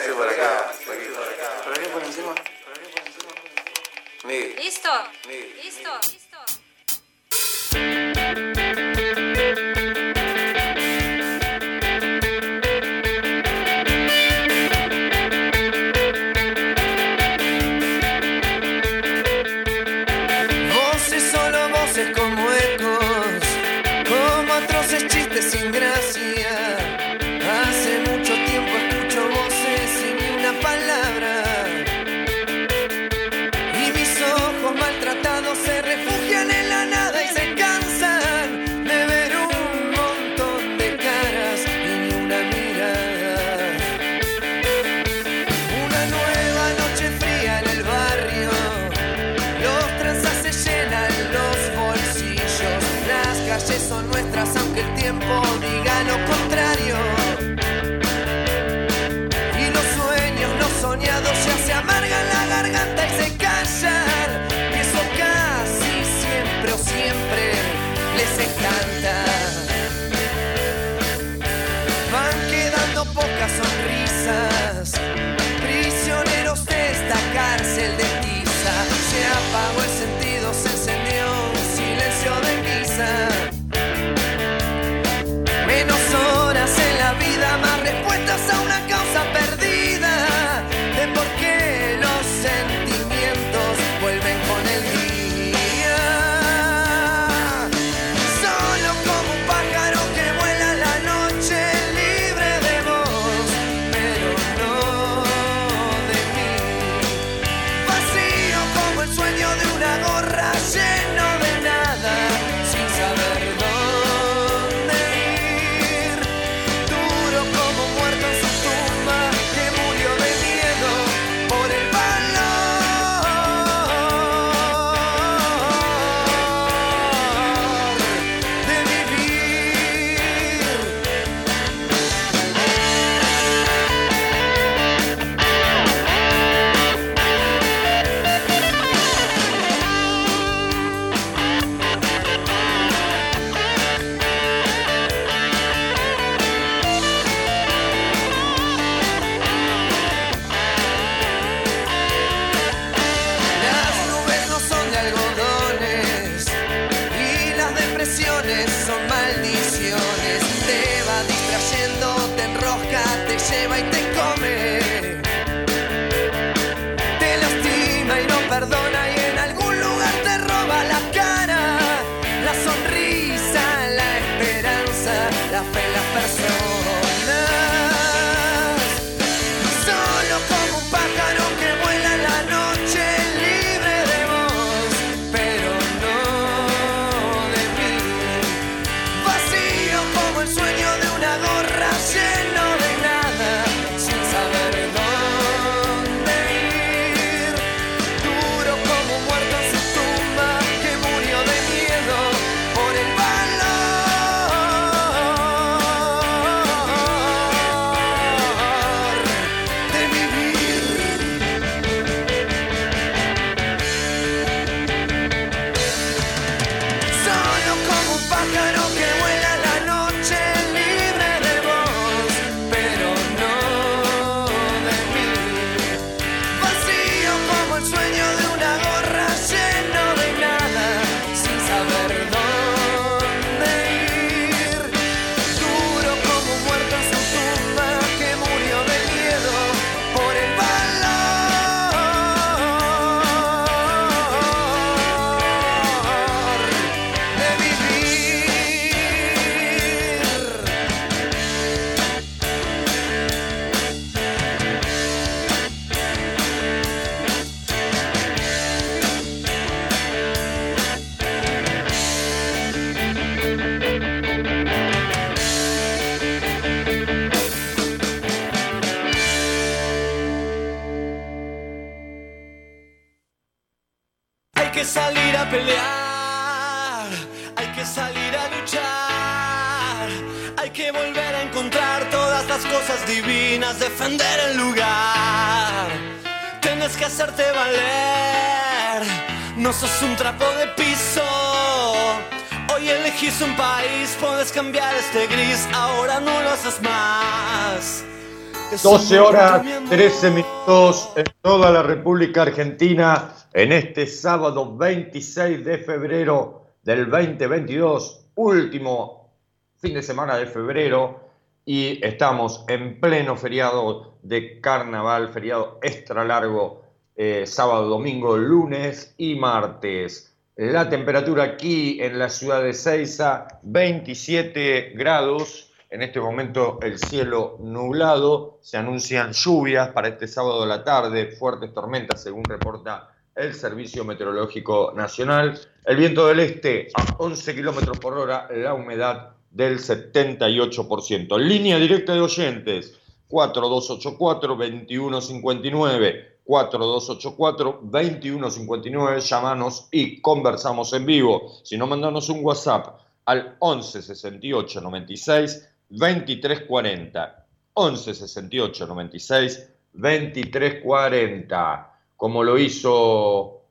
12 horas 13 minutos en toda la República Argentina en este sábado 26 de febrero del 2022, último fin de semana de febrero y estamos en pleno feriado de carnaval, feriado extra largo, eh, sábado, domingo, lunes y martes. La temperatura aquí en la ciudad de Ceiza, 27 grados. En este momento el cielo nublado, se anuncian lluvias para este sábado de la tarde, fuertes tormentas según reporta el Servicio Meteorológico Nacional. El viento del este a 11 kilómetros por hora, la humedad del 78%. Línea directa de oyentes 4284-2159. 4284-2159, llamanos y conversamos en vivo. Si no, mandanos un WhatsApp al 11 68 96 23 40. 11 68 96 23 40. Como lo hizo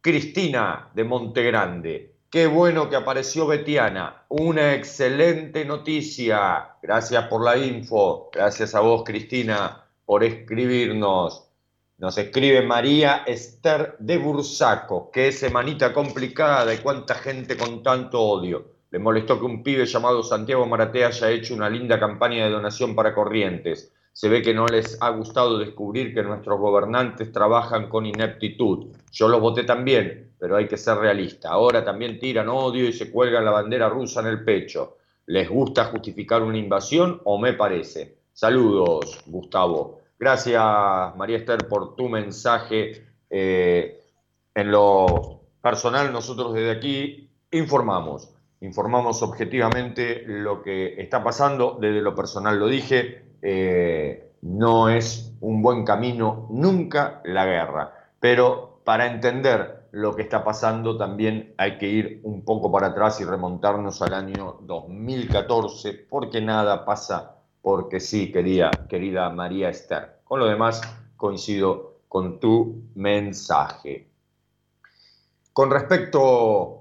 Cristina de Montegrande. Qué bueno que apareció Betiana. Una excelente noticia. Gracias por la info. Gracias a vos, Cristina, por escribirnos. Nos escribe María Esther de Bursaco. Qué semanita complicada y cuánta gente con tanto odio. Le molestó que un pibe llamado Santiago Maratea haya hecho una linda campaña de donación para Corrientes. Se ve que no les ha gustado descubrir que nuestros gobernantes trabajan con ineptitud. Yo los voté también, pero hay que ser realista. Ahora también tiran odio y se cuelgan la bandera rusa en el pecho. ¿Les gusta justificar una invasión o me parece? Saludos, Gustavo. Gracias, María Esther, por tu mensaje. Eh, en lo personal, nosotros desde aquí informamos. Informamos objetivamente lo que está pasando. Desde lo personal lo dije. eh, no es un buen camino nunca la guerra. Pero para entender lo que está pasando también hay que ir un poco para atrás y remontarnos al año 2014, porque nada pasa porque sí, querida, querida María Esther. Con lo demás, coincido con tu mensaje. Con respecto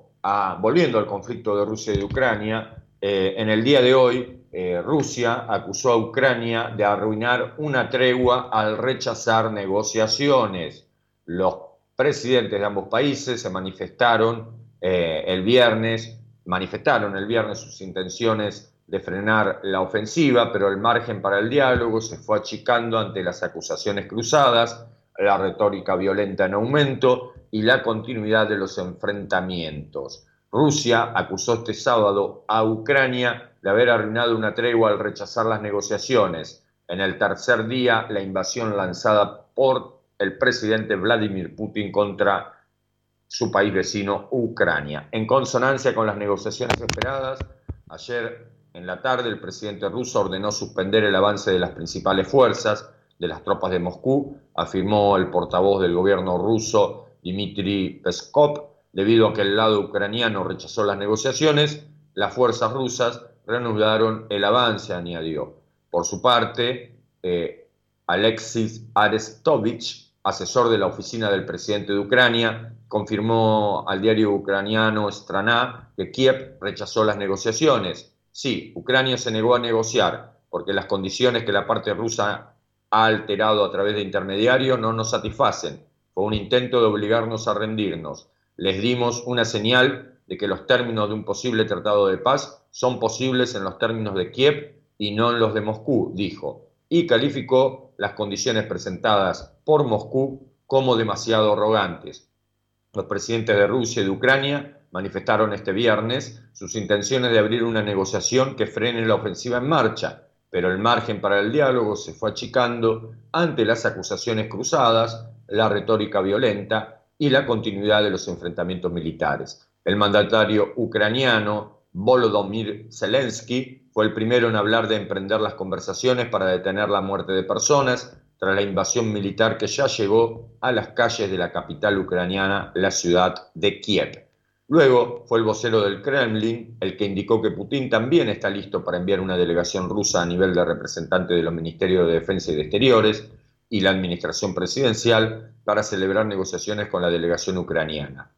volviendo al conflicto de Rusia y de Ucrania, eh, en el día de hoy, eh, Rusia acusó a Ucrania de arruinar una tregua al rechazar negociaciones. Los presidentes de ambos países se manifestaron eh, el viernes, manifestaron el viernes sus intenciones de frenar la ofensiva, pero el margen para el diálogo se fue achicando ante las acusaciones cruzadas, la retórica violenta en aumento y la continuidad de los enfrentamientos. Rusia acusó este sábado a Ucrania de haber arruinado una tregua al rechazar las negociaciones. En el tercer día, la invasión lanzada por el presidente Vladimir Putin contra su país vecino, Ucrania. En consonancia con las negociaciones esperadas, ayer en la tarde el presidente ruso ordenó suspender el avance de las principales fuerzas de las tropas de Moscú, afirmó el portavoz del gobierno ruso Dmitry Peskov, debido a que el lado ucraniano rechazó las negociaciones, las fuerzas rusas reanudaron el avance, añadió. Por su parte, eh, Alexis Arestovich, asesor de la oficina del presidente de Ucrania, confirmó al diario ucraniano Strana que Kiev rechazó las negociaciones. Sí, Ucrania se negó a negociar porque las condiciones que la parte rusa ha alterado a través de intermediarios no nos satisfacen. Fue un intento de obligarnos a rendirnos. Les dimos una señal de que los términos de un posible tratado de paz son posibles en los términos de Kiev y no en los de Moscú, dijo, y calificó las condiciones presentadas por Moscú como demasiado arrogantes. Los presidentes de Rusia y de Ucrania manifestaron este viernes sus intenciones de abrir una negociación que frene la ofensiva en marcha, pero el margen para el diálogo se fue achicando ante las acusaciones cruzadas, la retórica violenta y la continuidad de los enfrentamientos militares. El mandatario ucraniano Volodymyr Zelensky fue el primero en hablar de emprender las conversaciones para detener la muerte de personas tras la invasión militar que ya llegó a las calles de la capital ucraniana, la ciudad de Kiev. Luego fue el vocero del Kremlin el que indicó que Putin también está listo para enviar una delegación rusa a nivel de representante de los Ministerios de Defensa y de Exteriores y la administración presidencial para celebrar negociaciones con la delegación ucraniana.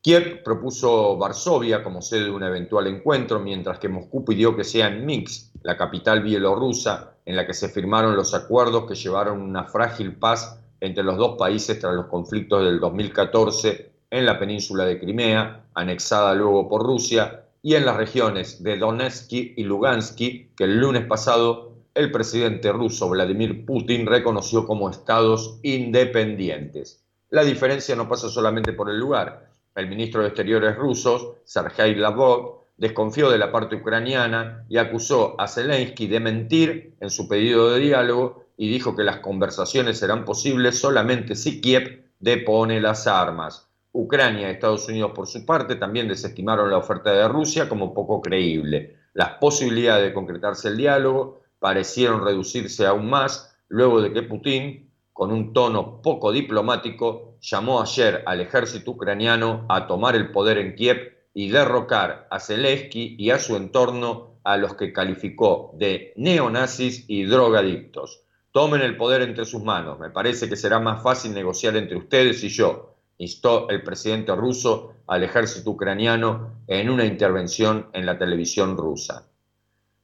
Kiev propuso Varsovia como sede de un eventual encuentro, mientras que Moscú pidió que sea en Minsk, la capital bielorrusa, en la que se firmaron los acuerdos que llevaron una frágil paz entre los dos países tras los conflictos del 2014 en la península de Crimea, anexada luego por Rusia, y en las regiones de Donetsk y Lugansk, que el lunes pasado el presidente ruso Vladimir Putin reconoció como estados independientes. La diferencia no pasa solamente por el lugar. El ministro de Exteriores ruso, Sergei Lavrov, desconfió de la parte ucraniana y acusó a Zelensky de mentir en su pedido de diálogo y dijo que las conversaciones serán posibles solamente si Kiev depone las armas. Ucrania y Estados Unidos, por su parte, también desestimaron la oferta de Rusia como poco creíble. Las posibilidades de concretarse el diálogo parecieron reducirse aún más luego de que Putin, con un tono poco diplomático, llamó ayer al ejército ucraniano a tomar el poder en Kiev y derrocar a Zelensky y a su entorno a los que calificó de neonazis y drogadictos. Tomen el poder entre sus manos. Me parece que será más fácil negociar entre ustedes y yo, instó el presidente ruso al ejército ucraniano en una intervención en la televisión rusa.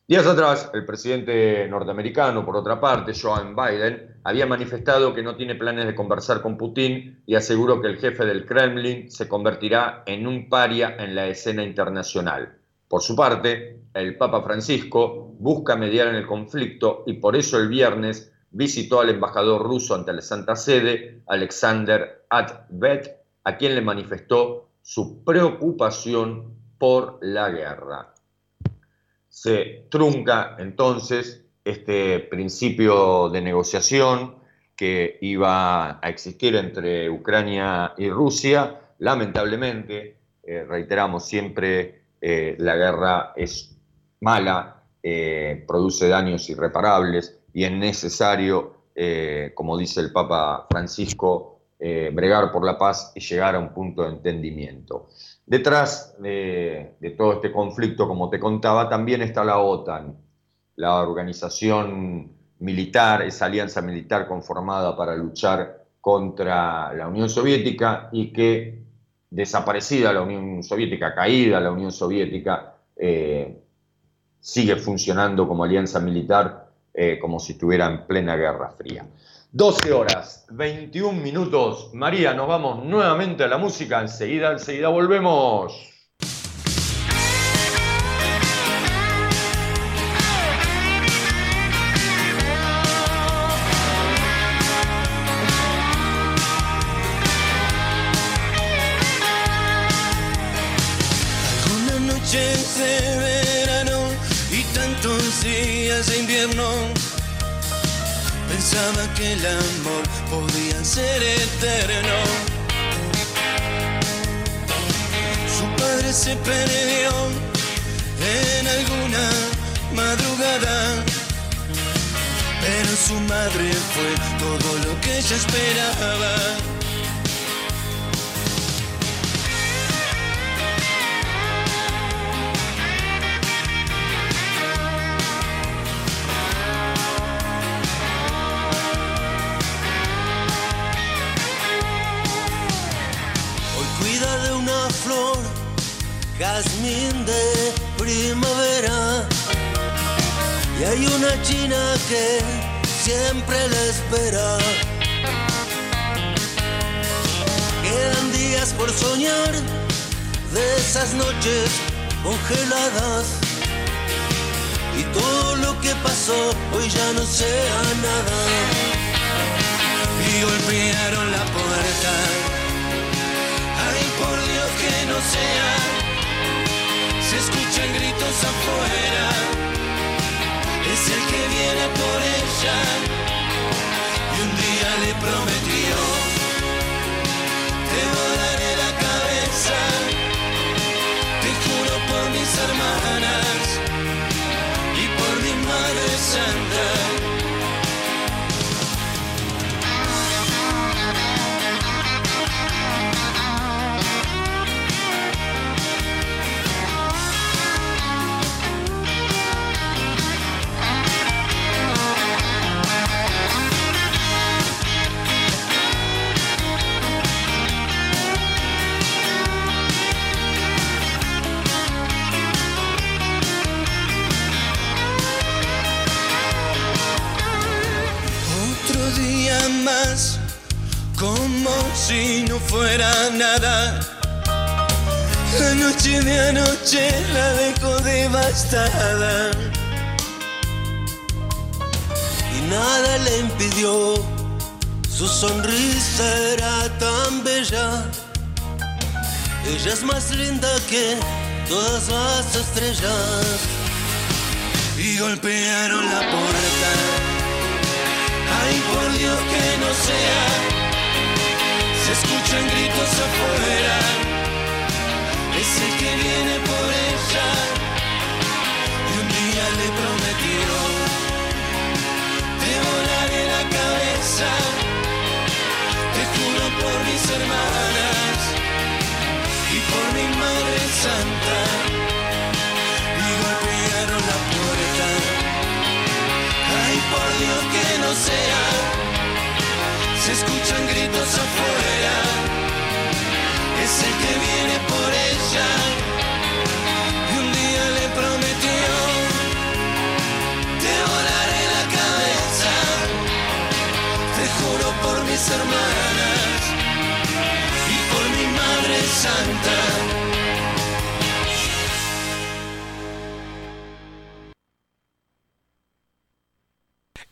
Días atrás, el presidente norteamericano, por otra parte, Joe Biden, había manifestado que no tiene planes de conversar con Putin y aseguró que el jefe del Kremlin se convertirá en un paria en la escena internacional. Por su parte, el Papa Francisco busca mediar en el conflicto y por eso el viernes visitó al embajador ruso ante la Santa Sede, Alexander A quien le manifestó su preocupación por la guerra se trunca entonces este principio de negociación que iba a existir entre Ucrania y Rusia. Lamentablemente, eh, reiteramos siempre, eh, la guerra es mala, eh, produce daños irreparables y es necesario, como dice el Papa Francisco, eh, bregar por la paz y llegar a un punto de entendimiento. Detrás de, todo este conflicto, como te contaba, también está la OTAN, la organización militar, esa alianza militar conformada para luchar contra la Unión Soviética y que, desaparecida la Unión Soviética, caída la Unión Soviética, eh, sigue funcionando como alianza militar eh, como si estuviera en plena Guerra Fría. 12 horas, 21 minutos. María, nos vamos nuevamente a la música. Enseguida, enseguida volvemos. Pensaba que el amor podía ser eterno. Su padre se perdió en alguna madrugada Pero su madre fue todo lo que ella esperaba jazmín de primavera. Y hay una china que siempre la espera. Quedan días por soñar de esas noches congeladas. Y todo lo que pasó hoy ya no sea nada. Y golpearon la puerta. Ay, por Dios que no sea. Escuchan gritos afuera. Es el que viene por ella. Y un día le prometió. Fuera nada. La noche de anoche la dejó devastada. Y nada le impidió, su sonrisa era tan bella. Ella es más linda que todas las estrellas. Y golpearon la puerta. Ay, por Dios que no sea. Se escuchan gritos afuera, es el que viene por ella. Y un día le prometieron de volar en la cabeza. Te juro por mis hermanas y por mi madre santa. Y golpearon la puerta. Ay, por Dios que no sea se escuchan gritos afuera, es el que viene por ella, y un día le prometió, te volaré la cabeza, te juro por mis hermanas y por mi Madre Santa.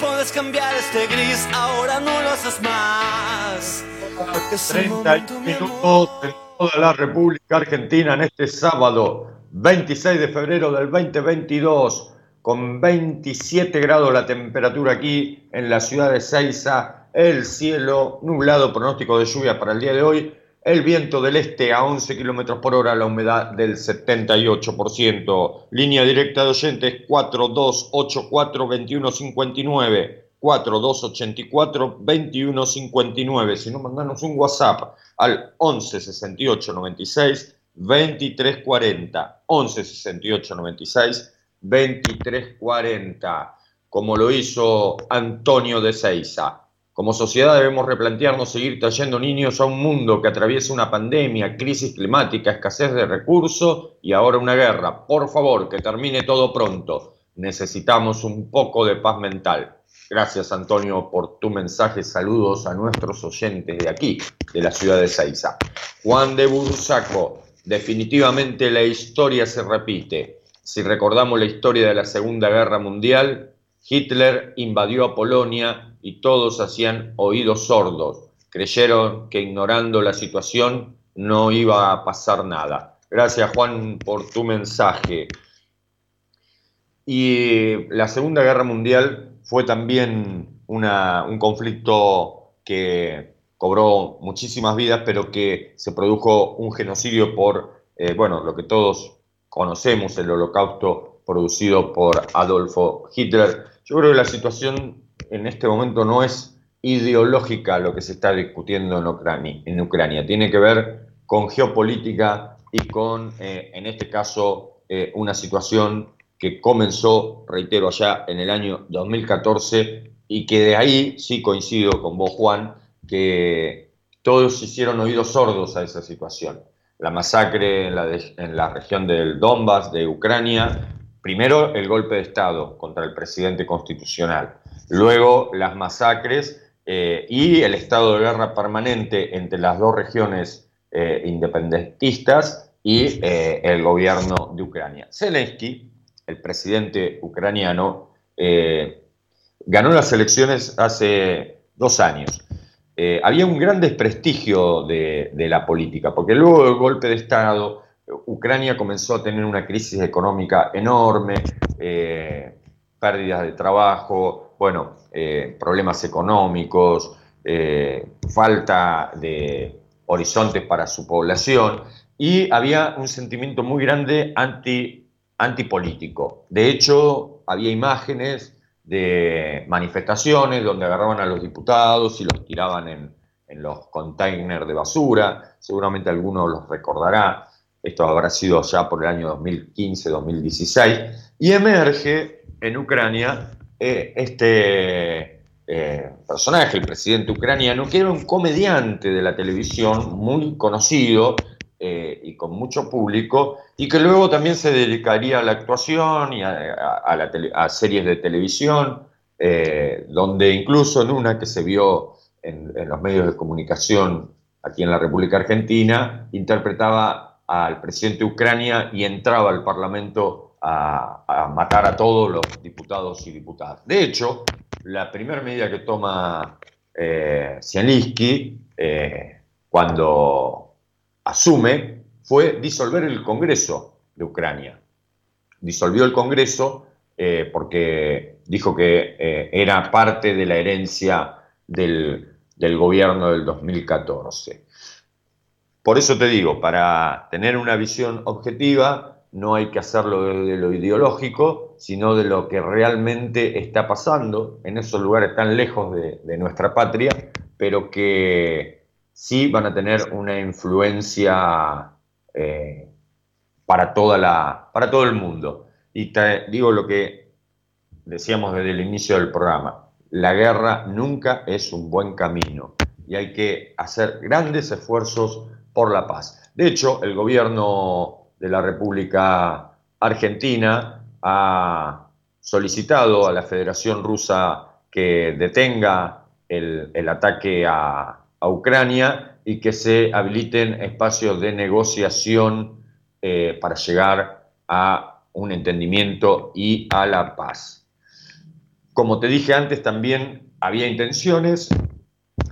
Puedes cambiar este gris, ahora no lo haces más. Es el 30 momento, mi minutos en toda la República Argentina en este sábado 26 de febrero del 2022 con 27 grados la temperatura aquí en la ciudad de Ceiza, el cielo nublado, pronóstico de lluvia para el día de hoy, el viento del este a 11 kilómetros por hora, la humedad del 78%, línea directa de oyentes 4284-2159. 4284-2159. Si no, mandanos un WhatsApp al 11 68 96 23 40. 11 68 96 23 40. Como lo hizo Antonio de Seiza. Como sociedad debemos replantearnos seguir trayendo niños a un mundo que atraviesa una pandemia, crisis climática, escasez de recursos y ahora una guerra. Por favor, que termine todo pronto. Necesitamos un poco de paz mental. Gracias, Antonio, por tu mensaje. Saludos a nuestros oyentes de aquí, de la ciudad de Seiza. Juan de Bursaco, definitivamente la historia se repite. Si recordamos la historia de la Segunda Guerra Mundial, Hitler invadió a Polonia y todos hacían oídos sordos. Creyeron que ignorando la situación no iba a pasar nada. Gracias, Juan, por tu mensaje. Y la Segunda Guerra Mundial fue también una- un conflicto que cobró muchísimas vidas, pero que se produjo un genocidio por, eh, bueno, lo que todos conocemos, el holocausto producido por Adolfo Hitler. Yo creo que la situación en este momento no es ideológica lo que se está discutiendo en Ucrania, en Ucrania. tiene que ver con geopolítica y con, eh, en este caso, eh, una situación que comenzó, reitero, allá en el año 2014 y que de ahí sí coincido con vos, Juan, que todos hicieron oídos sordos a esa situación. La masacre en la, de- en la región del Donbass de Ucrania, primero el golpe de Estado contra el presidente constitucional, luego las masacres eh, y el estado de guerra permanente entre las dos regiones eh, independentistas y eh, el gobierno de Ucrania. Zelensky, el presidente ucraniano, ganó las elecciones hace dos años. Había un gran desprestigio de, de la política, porque luego del golpe de Estado, Ucrania comenzó a tener una crisis económica enorme, eh, pérdidas de trabajo, bueno, eh, problemas económicos, eh, falta de horizontes para su población y había un sentimiento muy grande anti, antipolítico. De hecho, había imágenes de manifestaciones donde agarraban a los diputados y los tiraban en, en los containers de basura, seguramente alguno los recordará, esto habrá sido ya por el año 2015-2016, y emerge en Ucrania eh, este eh, personaje, el presidente ucraniano, que era un comediante de la televisión muy conocido eh, y con mucho público, y que luego también se dedicaría a la actuación y a, la tele- series de televisión, donde incluso en una que se vio en los medios de comunicación aquí en la República Argentina, interpretaba al presidente de Ucrania y entraba al Parlamento a, matar a todos los diputados y diputadas. De hecho, la primera medida que toma eh, eh, cuando asume fue disolver el Congreso de Ucrania. Disolvió el Congreso eh, porque dijo que eh, era parte de la herencia del gobierno del 2014. Por eso te digo, para tener una visión objetiva, no hay que hacerlo desde lo ideológico, sino de lo que realmente está pasando en esos lugares tan lejos de, de nuestra patria, pero que sí van a tener una influencia eh, para, toda la, para todo el mundo. Y te digo lo que decíamos desde el inicio del programa, la guerra nunca es un buen camino y hay que hacer grandes esfuerzos por la paz. De hecho, el gobierno de la República Argentina ha solicitado a la Federación Rusa que detenga el, ataque a, a Ucrania y que se habiliten espacios de negociación eh, para llegar a un entendimiento y a la paz. Como te dije antes, también había intenciones.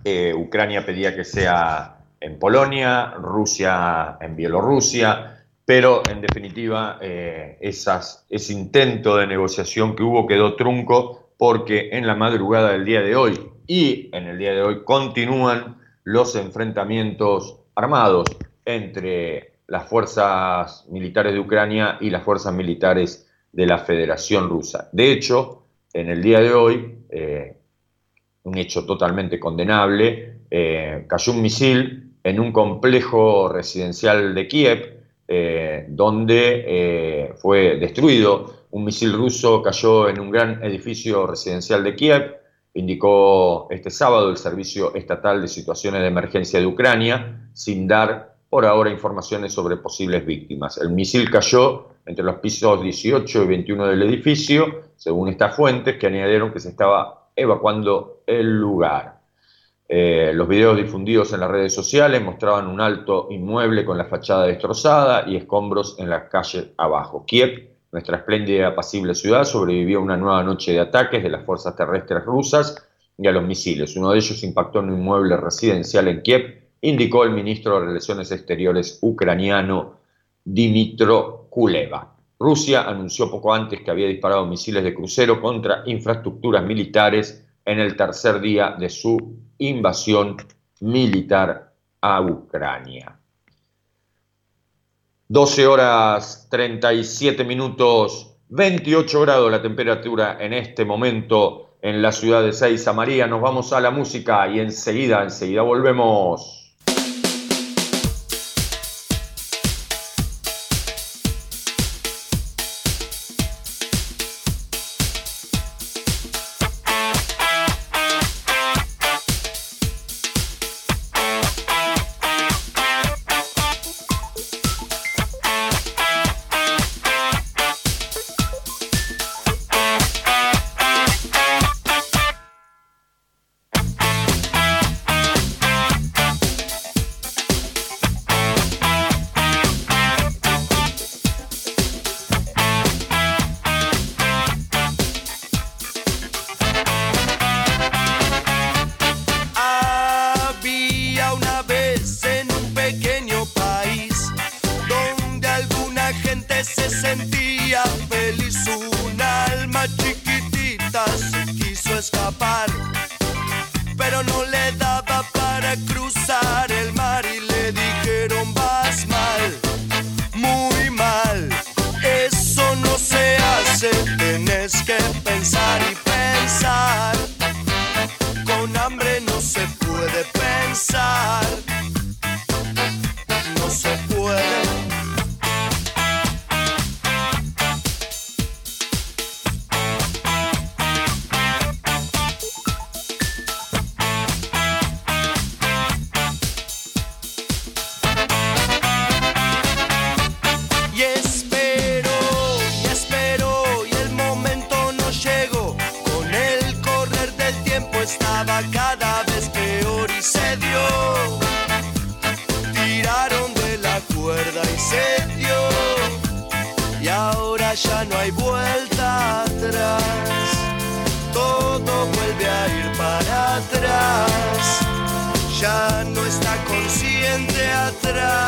Eh, Ucrania pedía que sea en Polonia, Rusia en Bielorrusia, pero en definitiva eh, ese intento de negociación que hubo quedó trunco porque en la madrugada del día de hoy y en el día de hoy continúan los enfrentamientos armados entre las fuerzas militares de Ucrania y las fuerzas militares de la Federación Rusa. De hecho, en el día de hoy, eh, un hecho totalmente condenable, eh, cayó un misil en un complejo residencial de Kiev, eh, donde eh, fue destruido. Un misil ruso cayó en un gran edificio residencial de Kiev, indicó este sábado el Servicio Estatal de Situaciones de Emergencia de Ucrania, sin dar por ahora informaciones sobre posibles víctimas. El misil cayó entre los pisos 18 y 21 del edificio, según estas fuentes, que añadieron que se estaba evacuando el lugar. Eh, los videos difundidos en las redes sociales mostraban un alto inmueble con la fachada destrozada y escombros en la calle abajo. Kiev, nuestra espléndida y apacible ciudad, sobrevivió a una nueva noche de ataques de las fuerzas terrestres rusas y a los misiles. Uno de ellos impactó en un inmueble residencial en Kiev, indicó el ministro de Relaciones Exteriores ucraniano Dimitro Kuleva. Rusia anunció poco antes que había disparado misiles de crucero contra infraestructuras militares en el tercer día de su invasión militar a Ucrania. 12 horas 37 minutos, 28 grados la temperatura en este momento en la ciudad de Seiza María. Nos vamos a la música y enseguida, enseguida volvemos. Consciente atrás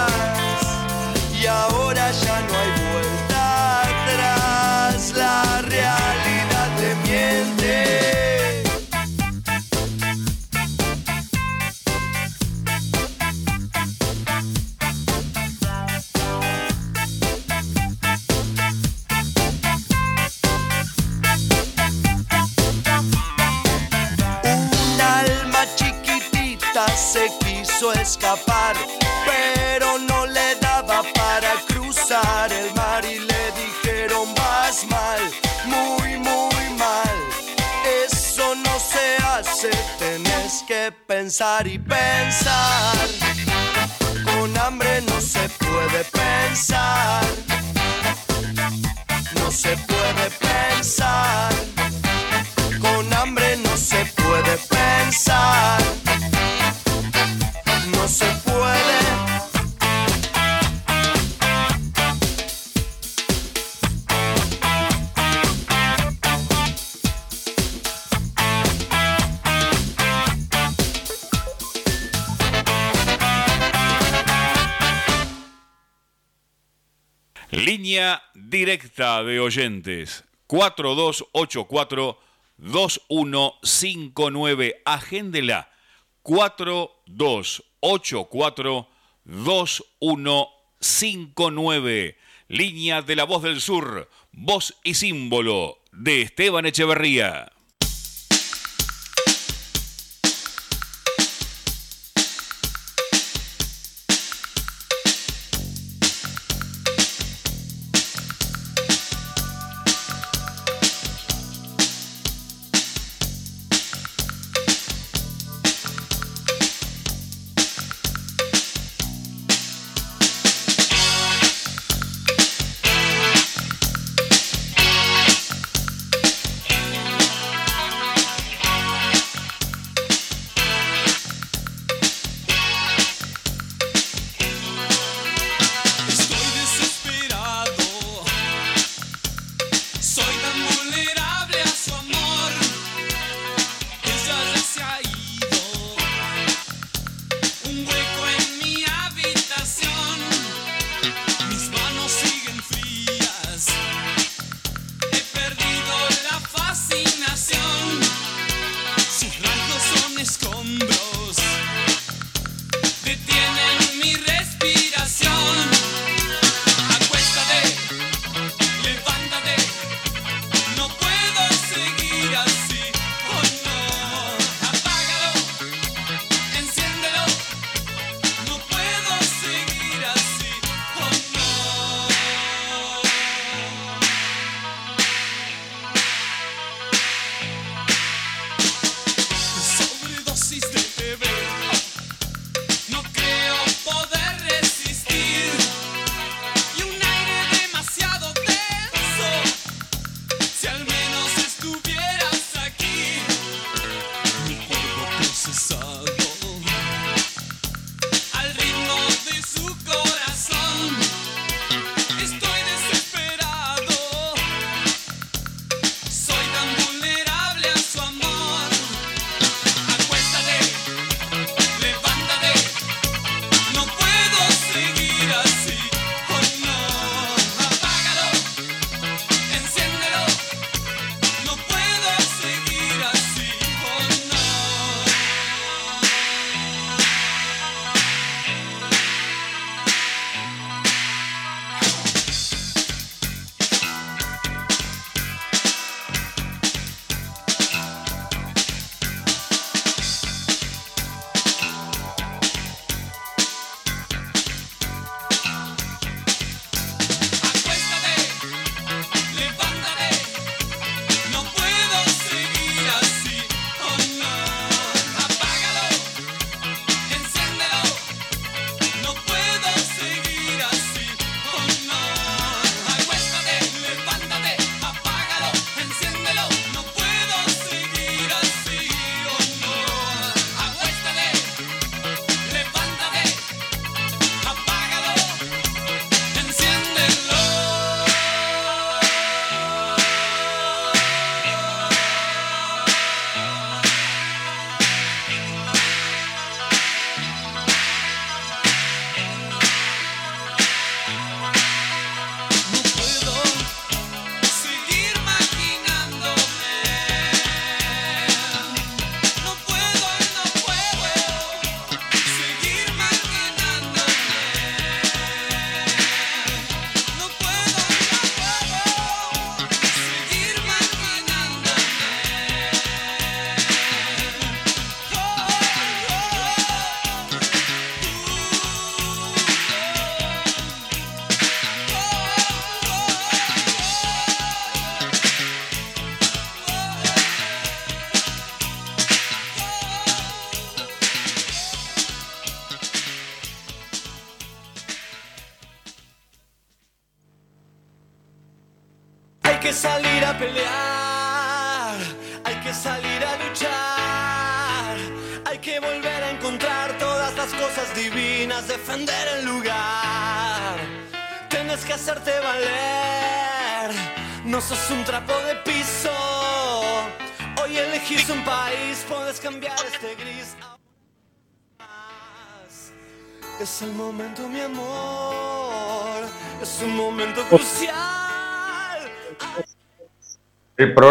pensar y pensar. Con hambre no se puede pensar. No se puede pensar. línea directa de oyentes 4284-2159. Agéndela 4284-2159. Línea de la voz del sur, voz y símbolo de Esteban Echeverría.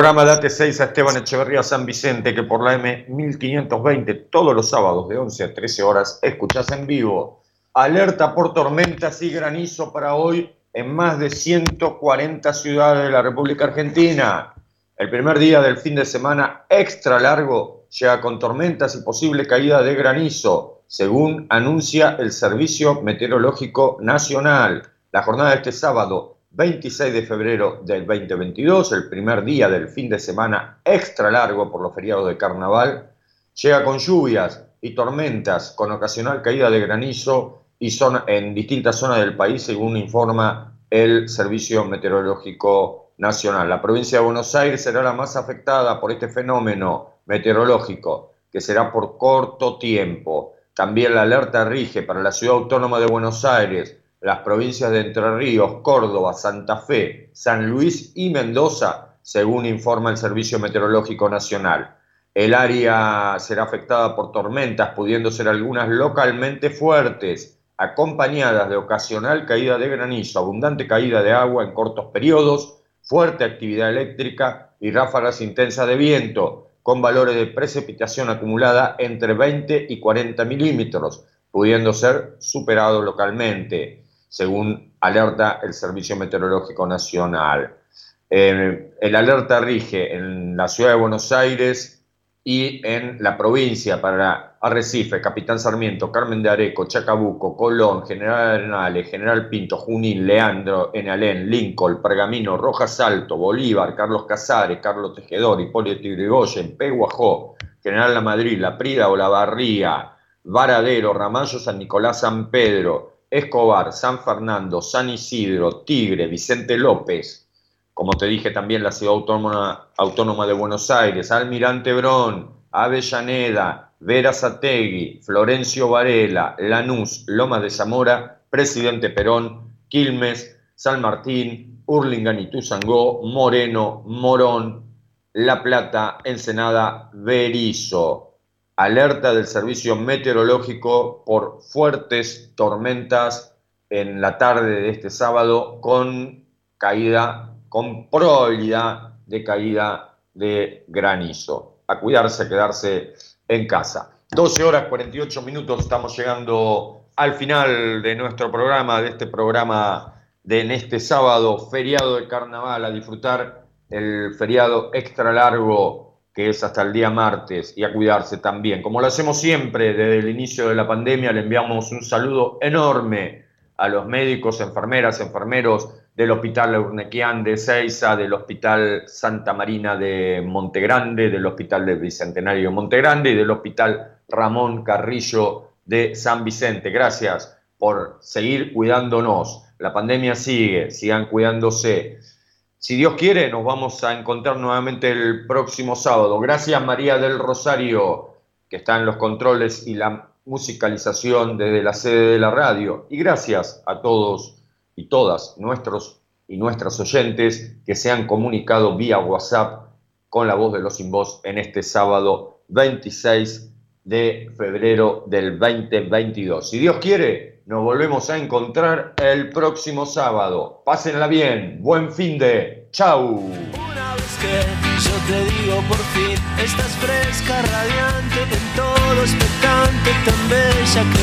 Programa Date 6 a Esteban Echeverría San Vicente, que por la M1520 todos los sábados de 11 a 13 horas escuchás en vivo. Alerta por tormentas y granizo para hoy en más de 140 ciudades de la República Argentina. El primer día del fin de semana extra largo llega con tormentas y posible caída de granizo, según anuncia el Servicio Meteorológico Nacional. La jornada de este sábado 26 de febrero del 2022, el primer día del fin de semana extra largo por los feriados de carnaval, llega con lluvias y tormentas con ocasional caída de granizo y zona- en distintas zonas del país, según informa el Servicio Meteorológico Nacional. La provincia de Buenos Aires será la más afectada por este fenómeno meteorológico, que será por corto tiempo. También la alerta rige para la ciudad autónoma de Buenos Aires, las provincias de Entre Ríos, Córdoba, Santa Fe, San Luis y Mendoza, según informa el Servicio Meteorológico Nacional. El área será afectada por tormentas, pudiendo ser algunas localmente fuertes, acompañadas de ocasional caída de granizo, abundante caída de agua en cortos periodos, fuerte actividad eléctrica y ráfagas intensas de viento, con valores de precipitación acumulada entre 20 y 40 milímetros, pudiendo ser superado localmente, según alerta el Servicio Meteorológico Nacional. Eh, el alerta rige en la ciudad de Buenos Aires y en la provincia para Arrecife, Capitán Sarmiento, Carmen de Areco, Chacabuco, Colón, General Arenales, General Pinto, Junín, Leandro, Enalén, Lincoln, Pergamino, Rojas Alto, Bolívar, Carlos Casares, Carlos Tejedor, Hipólito Yrigoyen, Peguajó, General La Madrid, La Prida o La Barría, Varadero, Ramallo, San Nicolás, San Pedro, Escobar, San Fernando, San Isidro, Tigre, Vicente López, como te dije también la Ciudad Autónoma, Autónoma de Buenos Aires, Almirante Brón, Avellaneda, Vera Zategui, Florencio Varela, Lanús, Lomas de Zamora, Presidente Perón, Quilmes, San Martín, Hurlingham y Tuzangó, Moreno, Morón, La Plata, Ensenada, Berizo. Alerta del Servicio Meteorológico por fuertes tormentas en la tarde de este sábado con caída, con probabilidad de caída de granizo. A cuidarse, a quedarse en casa. 12 horas 48 minutos, estamos llegando al final de nuestro programa, de este programa de en este sábado, feriado de carnaval, a disfrutar el feriado extra largo que es hasta el día martes y a cuidarse también. Como lo hacemos siempre desde el inicio de la pandemia, le enviamos un saludo enorme a los médicos, enfermeras, enfermeros del Hospital Urnequian de Ceiza, del Hospital Santa Marina de Montegrande, del Hospital del Bicentenario de Montegrande y del Hospital Ramón Carrillo de San Vicente. Gracias por seguir cuidándonos. La pandemia sigue, sigan cuidándose. Si Dios quiere, nos vamos a encontrar nuevamente el próximo sábado. Gracias María del Rosario, que está en los controles y la musicalización desde la sede de la radio. Y gracias a todos y todas nuestros y nuestras oyentes que se han comunicado vía WhatsApp con la voz de los sin voz en este sábado 26 de febrero del 2022. Si Dios quiere, nos volvemos a encontrar el próximo sábado. Pásenla bien, buen fin de. Chau. Una vez que yo te digo por fin, estás fresca, radiante, en todo expectante, tan bella que